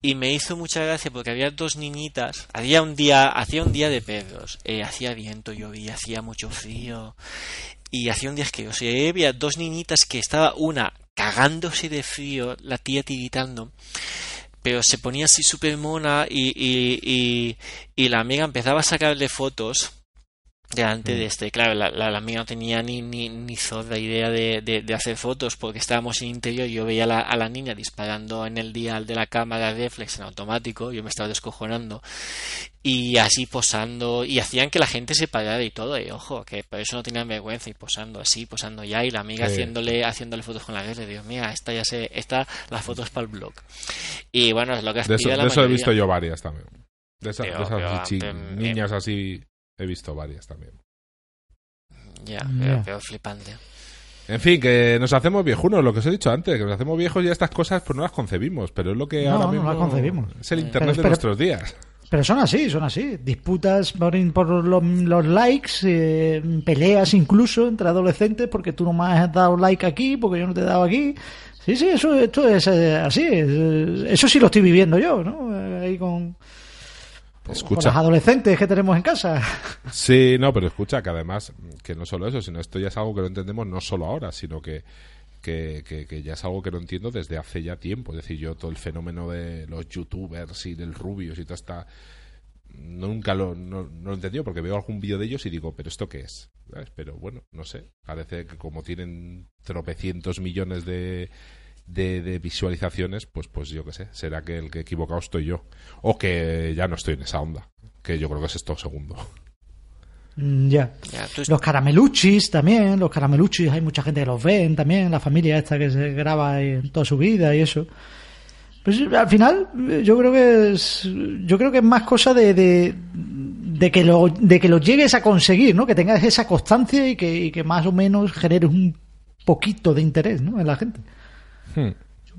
Y me hizo mucha gracia porque había dos niñitas. Había un día, hacía un día de perros. eh, hacía viento, llovía, hacía mucho frío. Y hacía un día asqueroso. Y había dos niñitas que estaba una cagándose de frío, la tía tiritando. Pero se ponía así súper mona y, y, y la amiga empezaba a sacarle fotos delante de este. Claro, la, la, la amiga no tenía ni, ni, ni zorra idea de, de, de hacer fotos porque estábamos en interior. Yo veía a la, a la niña disparando en el dial de la cámara reflex en automático. Yo me estaba descojonando. Y así posando. Y hacían que la gente se parara y todo. Y ojo, que por eso no tenían vergüenza. Y posando así, posando ya. Y la amiga Sí. haciéndole, haciéndole fotos con la. Le digo, mira, esta ya se. Esta, las fotos para el blog. Y bueno, es lo que De eso, aspira la de eso he visto yo varias también. De esas, de em, niñas así he visto varias también. Ya, pero, pero flipante. En fin, que nos hacemos viejunos, lo que os he dicho antes, que nos hacemos viejos y estas cosas pues no las concebimos, pero es lo que No, ahora no mismo las concebimos. es el internet pero- de pero- nuestros días. Pero son así, son así. Disputas por, por los, los likes, eh, peleas incluso entre adolescentes porque tú no me has dado like aquí, porque yo no te he dado aquí. Sí, sí, eso esto es eh, así. eh, eso sí lo estoy viviendo yo, ¿no? Eh, Ahí con, con Escucha, las adolescentes que tenemos en casa. sí, no, pero escucha que además, que no solo eso, sino esto ya es algo que no entendemos no solo ahora, sino que, que, que- que ya es algo que no entiendo desde hace ya tiempo. Es decir, yo todo el fenómeno de los youtubers y del Rubius y toda esta... Nunca lo, no, no lo he entendido porque veo algún vídeo de ellos y digo, ¿pero esto qué es? ¿Sabes? Pero bueno, no sé. Parece que como tienen tropecientos millones de, de, de visualizaciones, pues, pues yo qué sé. Será que el que equivocado estoy yo. O que ya no estoy en esa onda. Que yo creo que es esto segundo. Mm, ya. Los carameluchis también, los carameluchis, hay mucha gente que los ven también, la familia esta que se graba en toda su vida y eso. Pues al final, yo creo que es, yo creo que es más cosa de, de, de que lo, de que lo llegues a conseguir, ¿no? Que tengas esa constancia y que, y que más o menos generes un poquito de interés, ¿no? En la gente. Hmm.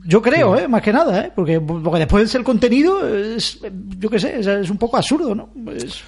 Yo creo, ¿eh? Más que nada, ¿eh? Porque, porque después el contenido es, yo qué sé, es, es un poco absurdo, ¿no? Es-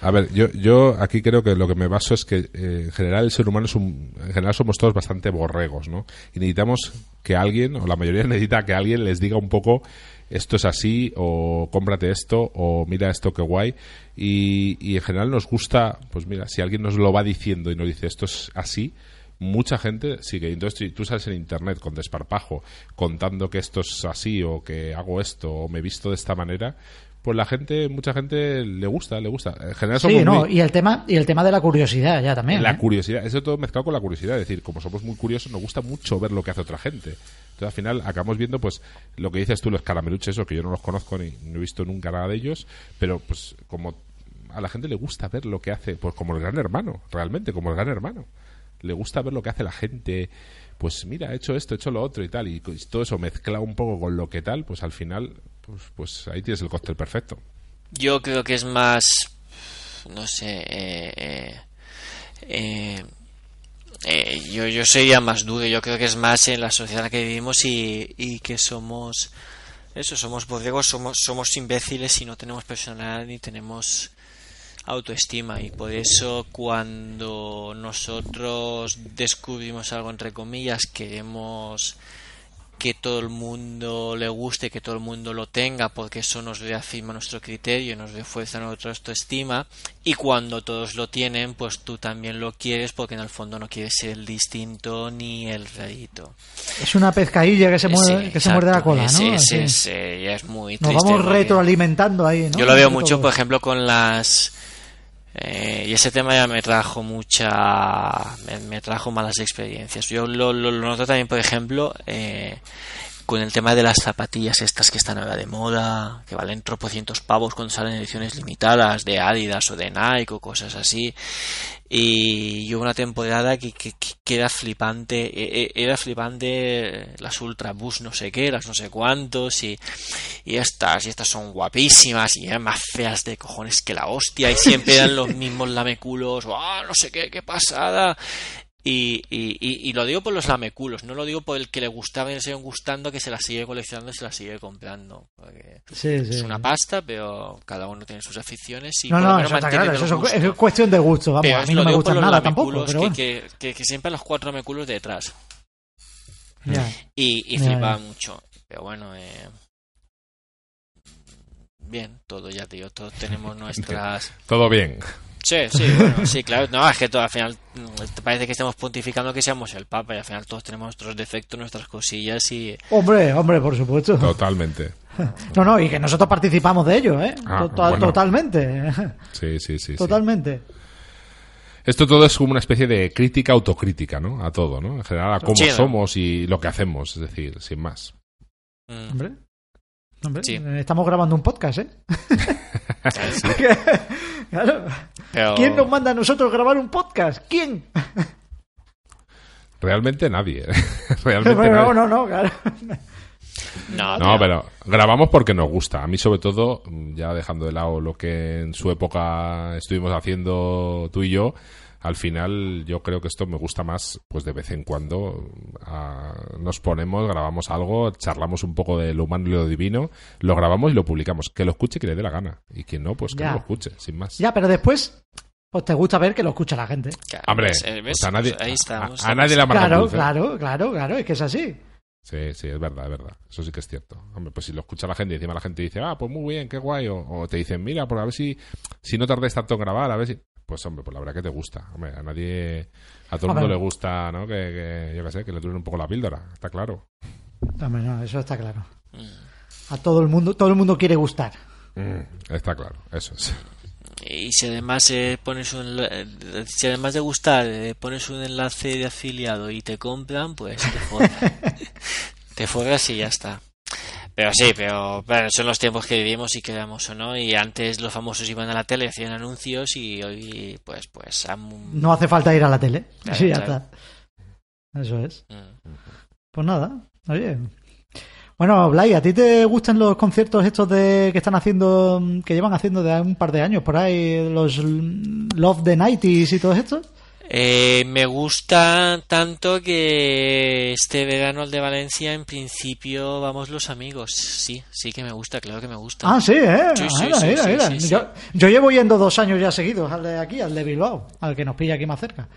A ver, yo, yo aquí creo que lo que me baso es que eh, en general el ser humano es un, en general somos todos bastante borregos, ¿no? Y necesitamos que alguien, o la mayoría necesita que alguien les diga un poco esto es así, o cómprate esto, o mira esto qué guay. Y, y en general nos gusta, pues mira, si alguien nos lo va diciendo y nos dice esto es así, mucha gente sigue. Entonces, si tú sales en internet con desparpajo contando que esto es así, o que hago esto, o me he visto de esta manera, pues la gente, mucha gente le gusta, le gusta. En general somos Sí, no, muy- y el tema, y el tema de la curiosidad ya también. la ¿eh? curiosidad, eso todo mezclado con la curiosidad, es decir, como somos muy curiosos, nos gusta mucho ver lo que hace otra gente. Entonces, al final, acabamos viendo, pues, lo que dices tú, los carameluches, eso que yo no los conozco ni no he visto nunca nada de ellos, pero, pues, como a la gente le gusta ver lo que hace, pues, como el gran hermano, realmente, como el gran hermano. Le gusta ver lo que hace la gente, pues, mira, he hecho esto, he hecho lo otro y tal, y todo eso mezclado un poco con lo que tal, pues, al final, pues, pues ahí tienes el cóctel perfecto. Yo creo que es más, no sé, eh, eh, eh, yo, yo sería más duro, yo creo que es más en la sociedad en la que vivimos y, y que somos, eso, somos borregos, somos, somos imbéciles y no tenemos personalidad ni tenemos autoestima y por eso cuando nosotros descubrimos algo entre comillas queremos que todo el mundo le guste, que todo el mundo lo tenga, porque eso nos reafirma nuestro criterio, nos refuerza nuestra autoestima, y cuando todos lo tienen, pues tú también lo quieres, porque en el fondo no quieres ser el distinto ni el rarito. Es una pescadilla que se muerde, Sí, que se muerde la cola, ¿no? es, eh, y es muy Nos triste vamos porque- retroalimentando ahí, ¿no? yo lo veo mucho, por ejemplo, con las... eh, y ese tema ya me trajo mucha... Me, trajo malas experiencias. Yo lo, lo- lo noto también, por ejemplo, eh, con el tema de las zapatillas estas que están ahora de moda, que valen tropocientos pavos cuando salen ediciones limitadas de Adidas o de Nike o cosas así. Y yo una temporada que, que, que era flipante, e- e- era flipante las Ultra Boost no sé qué, las no sé cuántos y, y estas, y estas son guapísimas y eran más feas de cojones que la hostia y siempre eran los mismos lameculos, ¡ah, no sé qué, qué pasada! Y, y, y, y lo digo por los lameculos, no lo digo por el que le gustaba y le siguen gustando, que se las sigue coleccionando y se las sigue comprando. Porque Sí, sí. es una pasta, pero cada uno tiene sus aficiones y No, no, eso está claro. Eso es- cuestión de gusto. Vamos, Pero a mí no me gustan nada tampoco. lameculos Pero que, bueno. que, que, que siempre los cuatro lameculos detrás. Ya. Y, y Ya, flipaba ya. mucho. Pero bueno, eh... bien, todo ya, tío. Todos tenemos nuestras. Todo bien. Sí, sí, bueno, sí, claro. No, es que todo, al final parece que estemos pontificando que seamos el Papa y al final todos tenemos nuestros defectos, nuestras cosillas y. Hombre, hombre, por supuesto. Totalmente. No, no, y que nosotros participamos de ello, ¿eh? Ah, To- to- bueno. Totalmente. Sí, sí, sí. sí. Totalmente. Esto todo es como una especie de crítica autocrítica, ¿no? A todo, ¿no? En general, a cómo somos y lo que hacemos, es decir, sin más. mm, Hombre. Hombre, Sí. estamos grabando un podcast, ¿eh? claro. pero... ¿Quién nos manda a nosotros grabar un podcast? ¿Quién? Realmente nadie. ¿eh? Realmente Pero nadie. no, no, no, claro. No, No, pero grabamos porque nos gusta. A mí, sobre todo, ya dejando de lado lo que en su época estuvimos haciendo tú y yo, al final yo creo que esto me gusta más, pues de vez en cuando ah, nos ponemos, grabamos algo, charlamos un poco de lo humano y lo divino, lo grabamos y lo publicamos. Que lo escuche quien le dé la gana. Y quien no, pues que Ya. no lo escuche, sin más. Ya, pero después, pues te gusta ver que lo escucha la gente. Claro, Hombre, ¿ves? Eh, pues a nadie, Pues ahí a- estamos. a, a nadie Claro, dulce. claro, claro, claro, es que es así. Sí, sí, es verdad, es verdad. Eso sí que es cierto. Hombre, pues si lo escucha la gente y encima la gente dice, ah, pues muy bien, qué guay. O, o te dicen, mira, pues a ver si, si no tardes tanto en grabar, a ver si. Pues hombre, pues la verdad que te gusta. Hombre, a nadie, a todo el Hombre. mundo le gusta, ¿no? Que, que, yo qué sé, que le duren un poco la píldora, está claro. Hombre, no, eso está claro. Mm. A todo el mundo, todo el mundo quiere gustar. Mm, está claro, eso es. Y si además eh, pones un, eh, si además de gustar eh, pones un enlace de afiliado y te compran, pues te forras. te forras y ya está. Pero sí, pero, pero son los tiempos que vivimos y queramos o no. Y antes los famosos iban a la tele, hacían anuncios y hoy, pues, pues, han- No hace falta ir a la tele. Claro, sí, ya claro. está. Eso es. Mm. Pues nada, oye. Bueno, Blay, ¿a ti te gustan los conciertos estos de que están haciendo, que llevan haciendo de un par de años por ahí, los Love the Nighties y todo esto? Eh, me gusta tanto que este verano el de Valencia, en principio, vamos los amigos. Sí, sí que me gusta, claro que me gusta. Ah, sí, ¿eh? Sí, sí, sí. Yo, yo llevo yendo dos años ya seguidos al de aquí, al de Bilbao, al que nos pilla aquí más cerca.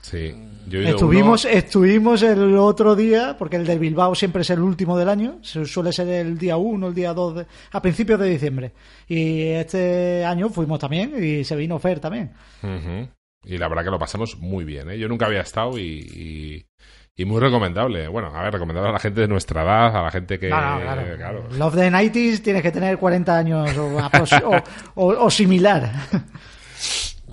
Sí. Yo he Estuvimos, uno- estuvimos el otro día, porque el de Bilbao siempre es el último del año, su- suele ser el día 1, el día 2, de- a principios de diciembre. Y este año fuimos también y se vino Fer también. Y la verdad que lo pasamos muy bien, ¿eh? Yo nunca había estado y, y, y muy recomendable. Bueno, a ver, recomendable a la gente de nuestra edad, a la gente que... Claro. claro. Love the 90s tienes que tener 40 años o, o- o- o similar.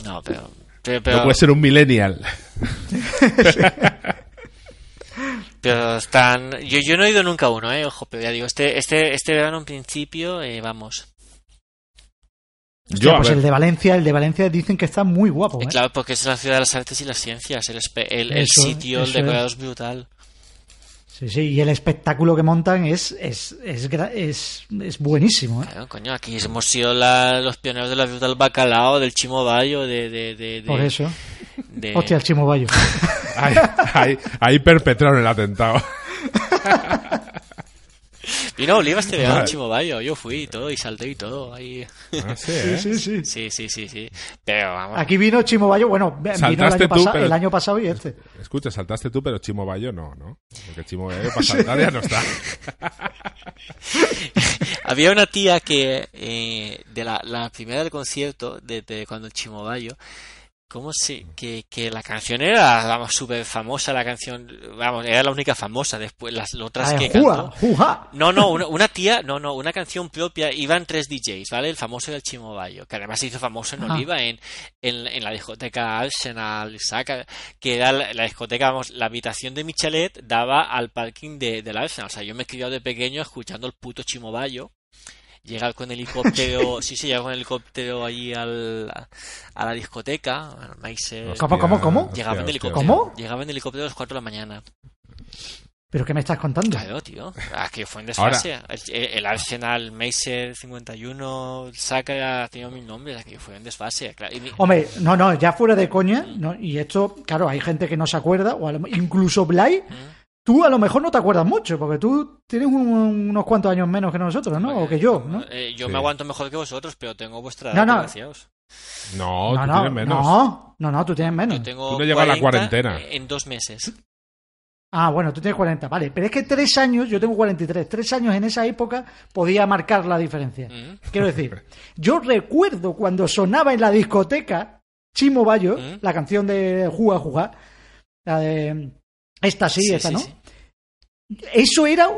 No, pero. Pero, pero, No puede ser un millennial. pero están. Yo, yo no he ido nunca a uno, eh, ojo, pero ya digo, este, este, este verano en principio, eh, vamos. Hostia, Yo, a pues ver, el de Valencia, el de Valencia dicen que está muy guapo. Eh. Claro, porque es la ciudad de las artes y las ciencias. El, espe- el, el Eso, sitio, el decorado es. es brutal. Sí, sí, y el espectáculo que montan es, es, es, es, es buenísimo. ¿eh? Claro, coño, aquí hemos sido la- los pioneros de la ruta del bacalao, del chimobayo, de. de, de, de- Por eso. de- Hostia, el Chimo Bayo. ahí, ahí- ahí perpetraron el atentado. Vino Oliva este verano, Vale. Chimo Bayo. Yo fui y todo, y salté y todo. Ahí. Ah, sí, ¿eh? Sí, sí. Sí, sí, sí, sí. Pero vamos. Aquí vino Chimo Bayo, bueno, vino el Saltaste año, tú, pero- el año pasado y este. Escucha, saltaste tú, pero Chimo Bayo no, ¿no? Porque Chimo Bayo para saltar ya no está. Había una tía que, eh, de la, la primera del concierto, de, de cuando el Chimo Bayo, ¿cómo se, que, que la canción era, vamos, súper famosa, la canción, vamos, era la única famosa, después las otras Ah, que ¡Jua! cantó. ¡Juja! No, no, una, una tía, no, no, una canción propia, iban tres DJs, ¿vale? El famoso era el Chimo Bayo, que además se hizo famoso en Ajá. Oliva, en, en, en la discoteca Arsenal, Saca, que era la, la discoteca, vamos, la habitación de Michelet daba al parking de, del Arsenal. O sea, yo me he criado de pequeño escuchando el puto Chimo Bayo. Llegar con helicóptero, sí, sí, llegar con helicóptero allí al, a la discoteca, al. ¿Cómo, cómo, cómo? Llegaba en helicóptero. ¿Cómo? Llegaba en helicóptero a las 4 de la mañana. ¿Pero qué me estás contando? Claro, tío. Ah, que fue en desfase. El, el Arsenal, Meiser 51, Saca, ha tenido mil nombres, aquí fue en desfase. Claro. Mi- Hombre, no, no, ya fuera de coña, no, y esto, claro, hay gente que no se acuerda, o a lo- incluso Blay, tú a lo mejor no te acuerdas mucho, porque tú tienes un- unos cuantos años menos que nosotros, ¿no? O que yo, ¿no? Eh, yo Sí. me aguanto mejor que vosotros, pero tengo vuestra No, edad, no. No, no, tú no, tienes menos. no, no, no, tú tienes menos. Yo tengo Tú no llevas la 40 cuarentena. En dos meses. Ah, bueno, tú tienes 40, vale. Pero es que tres años, yo tengo 43, tres años en esa época podía marcar la diferencia. Mm. Quiero decir, yo recuerdo cuando sonaba en la discoteca Chimo Bayo, ¿Mm? la canción de Juga Juga, la de esta sí, Sí, esta sí, no. sí. Eso era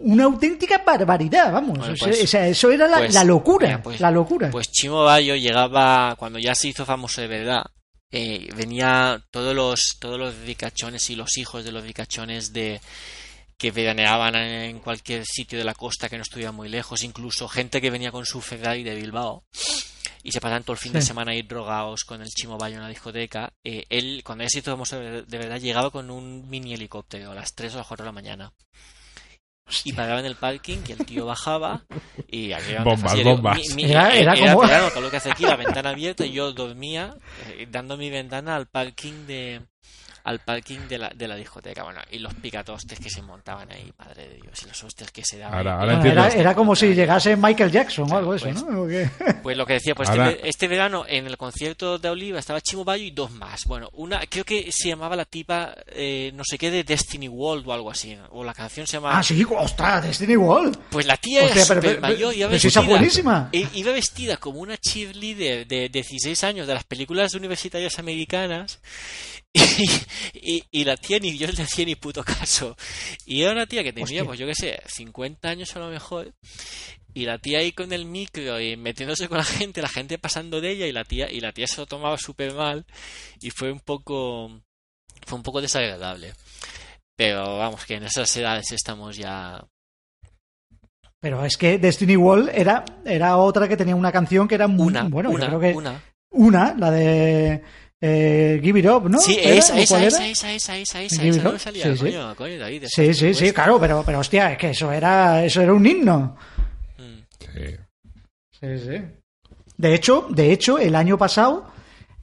una auténtica barbaridad, vamos. Bueno, pues- sea, o sea, eso era la, pues, la locura, mira, pues- la locura. Pues Chimo Bayo llegaba, cuando ya se hizo famoso de verdad, eh, venía todos los, todos los ricachones y los hijos de los ricachones de que veraneaban en cualquier sitio de la costa que no estuviera muy lejos, incluso gente que venía con su Ferrari de Bilbao y se pasaban todo el fin de semana ahí drogados con el Chimo Bayo en la discoteca. eh, él, cuando ya se hizo famoso de de verdad, llegaba con un mini helicóptero a las 3 o las 4 de la mañana. Y paraba en el parking y el tío bajaba y había Bombas, bombas. mi- mi- Era- eh, era como- verano, con lo que hace aquí, la ventana abierta y yo dormía eh, dando mi ventana al parking de al parking de la, de la discoteca. Bueno, y los picatostes que se montaban ahí, padre de Dios, y los hostias que se daban. Ahora- ahí. ahora Bueno, entiendo. era, era como si llegase Michael Jackson o algo de Pues- eso, ¿no? ¿O qué? Pues lo que decía, pues Ahora- este, este verano en el concierto de Oliva estaba Chimo Bayo y dos más. Bueno, una creo que se llamaba la tipa eh, no sé qué de Destiny World o algo así, o la canción se llamaba Ah, sí, ostras, Destiny World. Pues la tía Hostia, era pero- pero- mayor, iba pero si esa vestida, buenísima. i- iba vestida como una cheerleader de 16 años de las películas universitarias americanas y, y- y la tía ni yo le hacía ni puto caso. Y era una tía que tenía, Hostia. pues yo qué sé, 50 años a lo mejor. Y la tía ahí con el micro y metiéndose con la gente, la gente pasando de ella y la tía y la tía se lo tomaba súper mal y fue un poco fue un poco desagradable. Pero vamos, que en esas edades estamos ya Pero es que Destiny World era, era otra que tenía una canción que era muy una, bueno. yo una, creo que una. una, la de eh, Give It Up, ¿no? Sí, ¿Era? esa, ¿O esa, esa, esa, esa, esa, no salía, Sí, sí. coño, coño, David, Sí, sí, sí, después. claro, pero, pero hostia, es que eso era, eso era un himno. Mm. Sí. Sí, sí. De hecho, de hecho, el año pasado,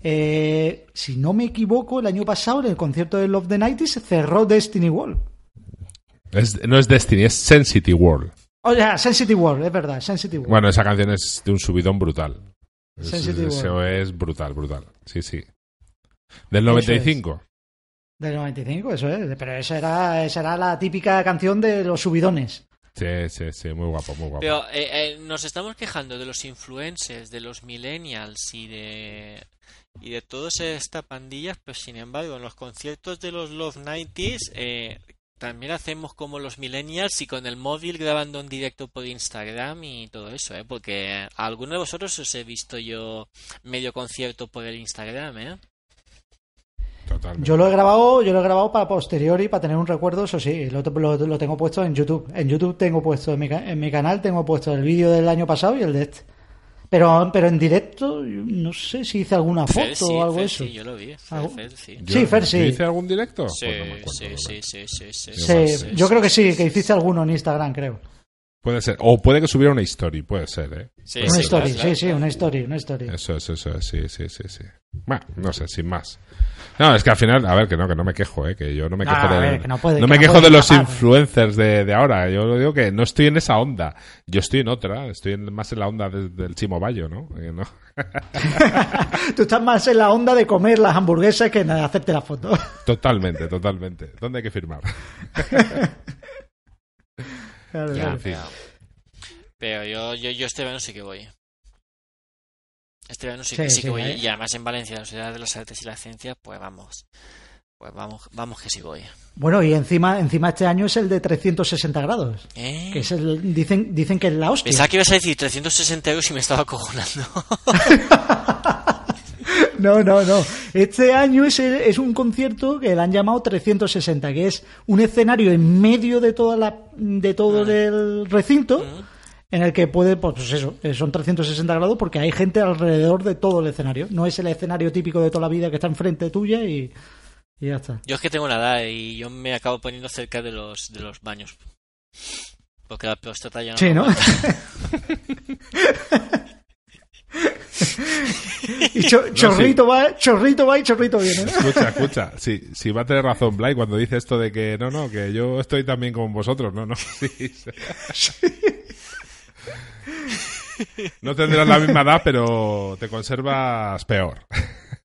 eh, si no me equivoco, el año pasado en el concierto de Love the 90s cerró Destiny World. Es- no es Destiny, es Sensitive World. O sea, Sensitive World, es verdad, Sensitive World. Bueno, esa canción es de un subidón brutal. Es- Sensitive eso World. es brutal, brutal. Sí, sí. Del 95. Del 95, eso es. Pero esa era, esa era la típica canción de los subidones. Sí, sí, sí, muy guapo, muy guapo. Pero eh, eh, nos estamos quejando de los influencers, de los millennials y de y de toda esta pandilla, pues sin embargo, en los conciertos de los Love 90s eh, también hacemos como los millennials y con el móvil grabando en directo por Instagram y todo eso, ¿eh? Porque a alguno de vosotros os he visto yo medio concierto por el Instagram, ¿eh? Totalmente. Yo lo he grabado, yo lo he grabado para posteriori, para tener un recuerdo, eso sí, lo, lo- lo tengo puesto en YouTube. En YouTube tengo puesto, en mi, ca- en mi canal tengo puesto el vídeo del año pasado y el de este. Pero, pero en directo, no sé si hice alguna foto Fer, sí, o algo Fer, eso. sí, yo lo vi. Fer, Algo- Fer, sí. Yo- Sí, Fer, sí. ¿yo ¿Hice algún directo? Sí, Pues no me acuerdo, sí, sí, sí, sí, sí, Sí, sí, yo creo que sí, que hiciste alguno en Instagram, creo. Puede ser. O puede que subiera una story, puede ser, ¿eh? Sí, Una sí, story, claro, sí, sí, una story, una story. Eso es, eso es, sí, sí, sí, sí. Bueno, no sé, sin más. No, es que al final, a ver, que no, que no me quejo, ¿eh? que yo no me No, quejo de, ver, que no puede- que me no quejo de los influencers de, de ahora. Yo lo digo que no estoy en esa onda. Yo estoy en otra. Estoy en- más en la onda de- del Chimo Bayo, ¿no? Eh, ¿no? Tú estás más en la onda de comer las hamburguesas que en hacerte la foto. Totalmente, totalmente. ¿Dónde hay que firmar? Claro, Ya, claro. en fin. Pero yo, yo, yo este verano sí que voy. Este verano sí, Sí, que, sí que voy. ¿eh? Y además en Valencia, la Sociedad de las Artes y la Ciencia, pues vamos. Pues vamos, vamos que sí voy. Bueno, y encima, encima este año es el de 360 grados. ¿Eh? Que es el, dicen, dicen que es la hostia. Pensaba que ibas a decir 360 euros y me estaba acojonando. No, no, no. Este año es, el- es un concierto que le han llamado 360, que es un escenario en medio de toda la, de todo el recinto, en el que puede, pues eso, eh, son 360 grados porque hay gente alrededor de todo el escenario. No es el escenario típico de toda la vida que está enfrente tuya y, y ya está. Yo es que tengo una edad y yo me acabo poniendo cerca de los, de los baños. Porque la próstata ya no. Sí, ¿no? y cho- chorrito va, chorrito va y chorrito viene. ¿no? Escucha, escucha. Si, si va a tener razón Blay cuando dice esto de que no, no, que yo estoy también con vosotros. No, no. Sí, sí. No tendrás la misma edad, pero te conservas peor.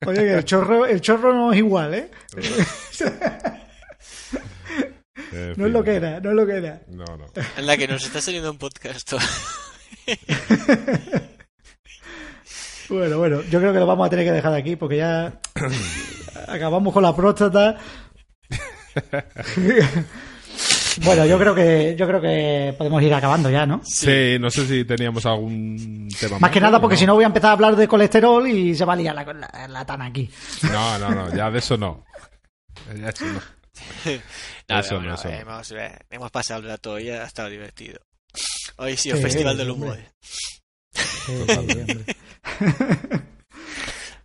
Oye, que el chorro, el chorro no es igual, ¿eh? En No es lo que era, no es lo que era. No, no. En la que nos está saliendo un podcast. Bueno, bueno, yo creo que lo vamos a tener que dejar aquí porque ya acabamos con la próstata. bueno, yo creo que yo creo que podemos ir acabando ya, ¿no? Sí, no sé si teníamos algún tema más. Más que nada porque ¿no? si no voy a empezar a hablar de colesterol y se va a liar la, la, la tana aquí. No, no, no, ya de eso no. Ya eso no. Nada, Eso no, eso no. hemos, eh, hemos pasado el rato y ha estado divertido. Hoy sí, el Sí, Festival del. Humor. Hombre.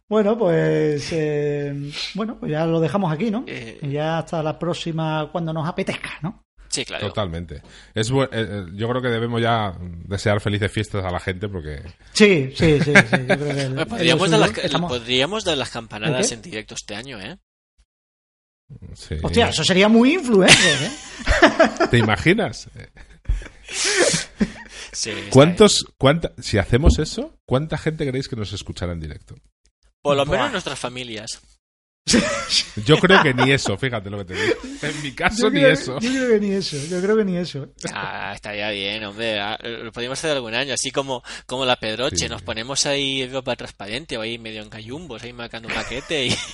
bueno, pues eh, bueno, pues ya lo dejamos aquí, ¿no? Eh. Y ya hasta la próxima cuando nos apetezca, ¿no? Sí, claro. Totalmente. Es eh, eh, yo creo que debemos ya desear felices fiestas a la gente porque Sí, sí, sí, sí, yo creo que el- Oye, el podríamos, dar las, estamos- podríamos dar las campanadas en directo este año, ¿eh? sí. Hostia, eso sería muy influencer, ¿eh? ¿Te imaginas? Sí. ¿Cuántos, cuánta, si hacemos eso, cuánta gente creéis que nos escuchará en directo? Por lo menos Buah. nuestras familias. Yo creo que ni eso, fíjate lo que te digo. En mi caso, ni eso. yo creo que ni eso, yo creo que ni eso. Ah, estaría bien, hombre. Ah, Lo podríamos hacer algún año, así como, como la Pedroche. Sí. Nos ponemos ahí ropa transparente o ahí medio en gallumbos, ahí marcando un paquete y...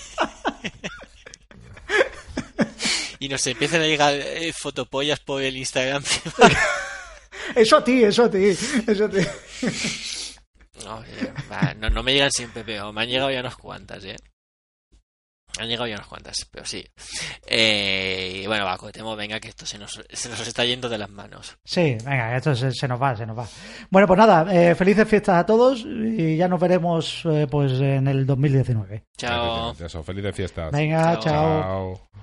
y nos empiezan a llegar eh, fotopollas por el Instagram. Eso a ti, eso a ti, eso a ti. no, eh, no, no me llegan siempre, pero me han llegado ya unas cuantas, ¿eh? Han llegado ya unas cuantas, pero sí. Eh, y bueno, va, cortemos, venga, que esto se nos, se nos está yendo de las manos. Sí, venga, esto se, se nos va, se nos va. Bueno, pues nada, eh, felices fiestas a todos y ya nos veremos eh, pues en el 2019. Chao. Eso, felices fiestas. Venga, Chao. chao. Chao.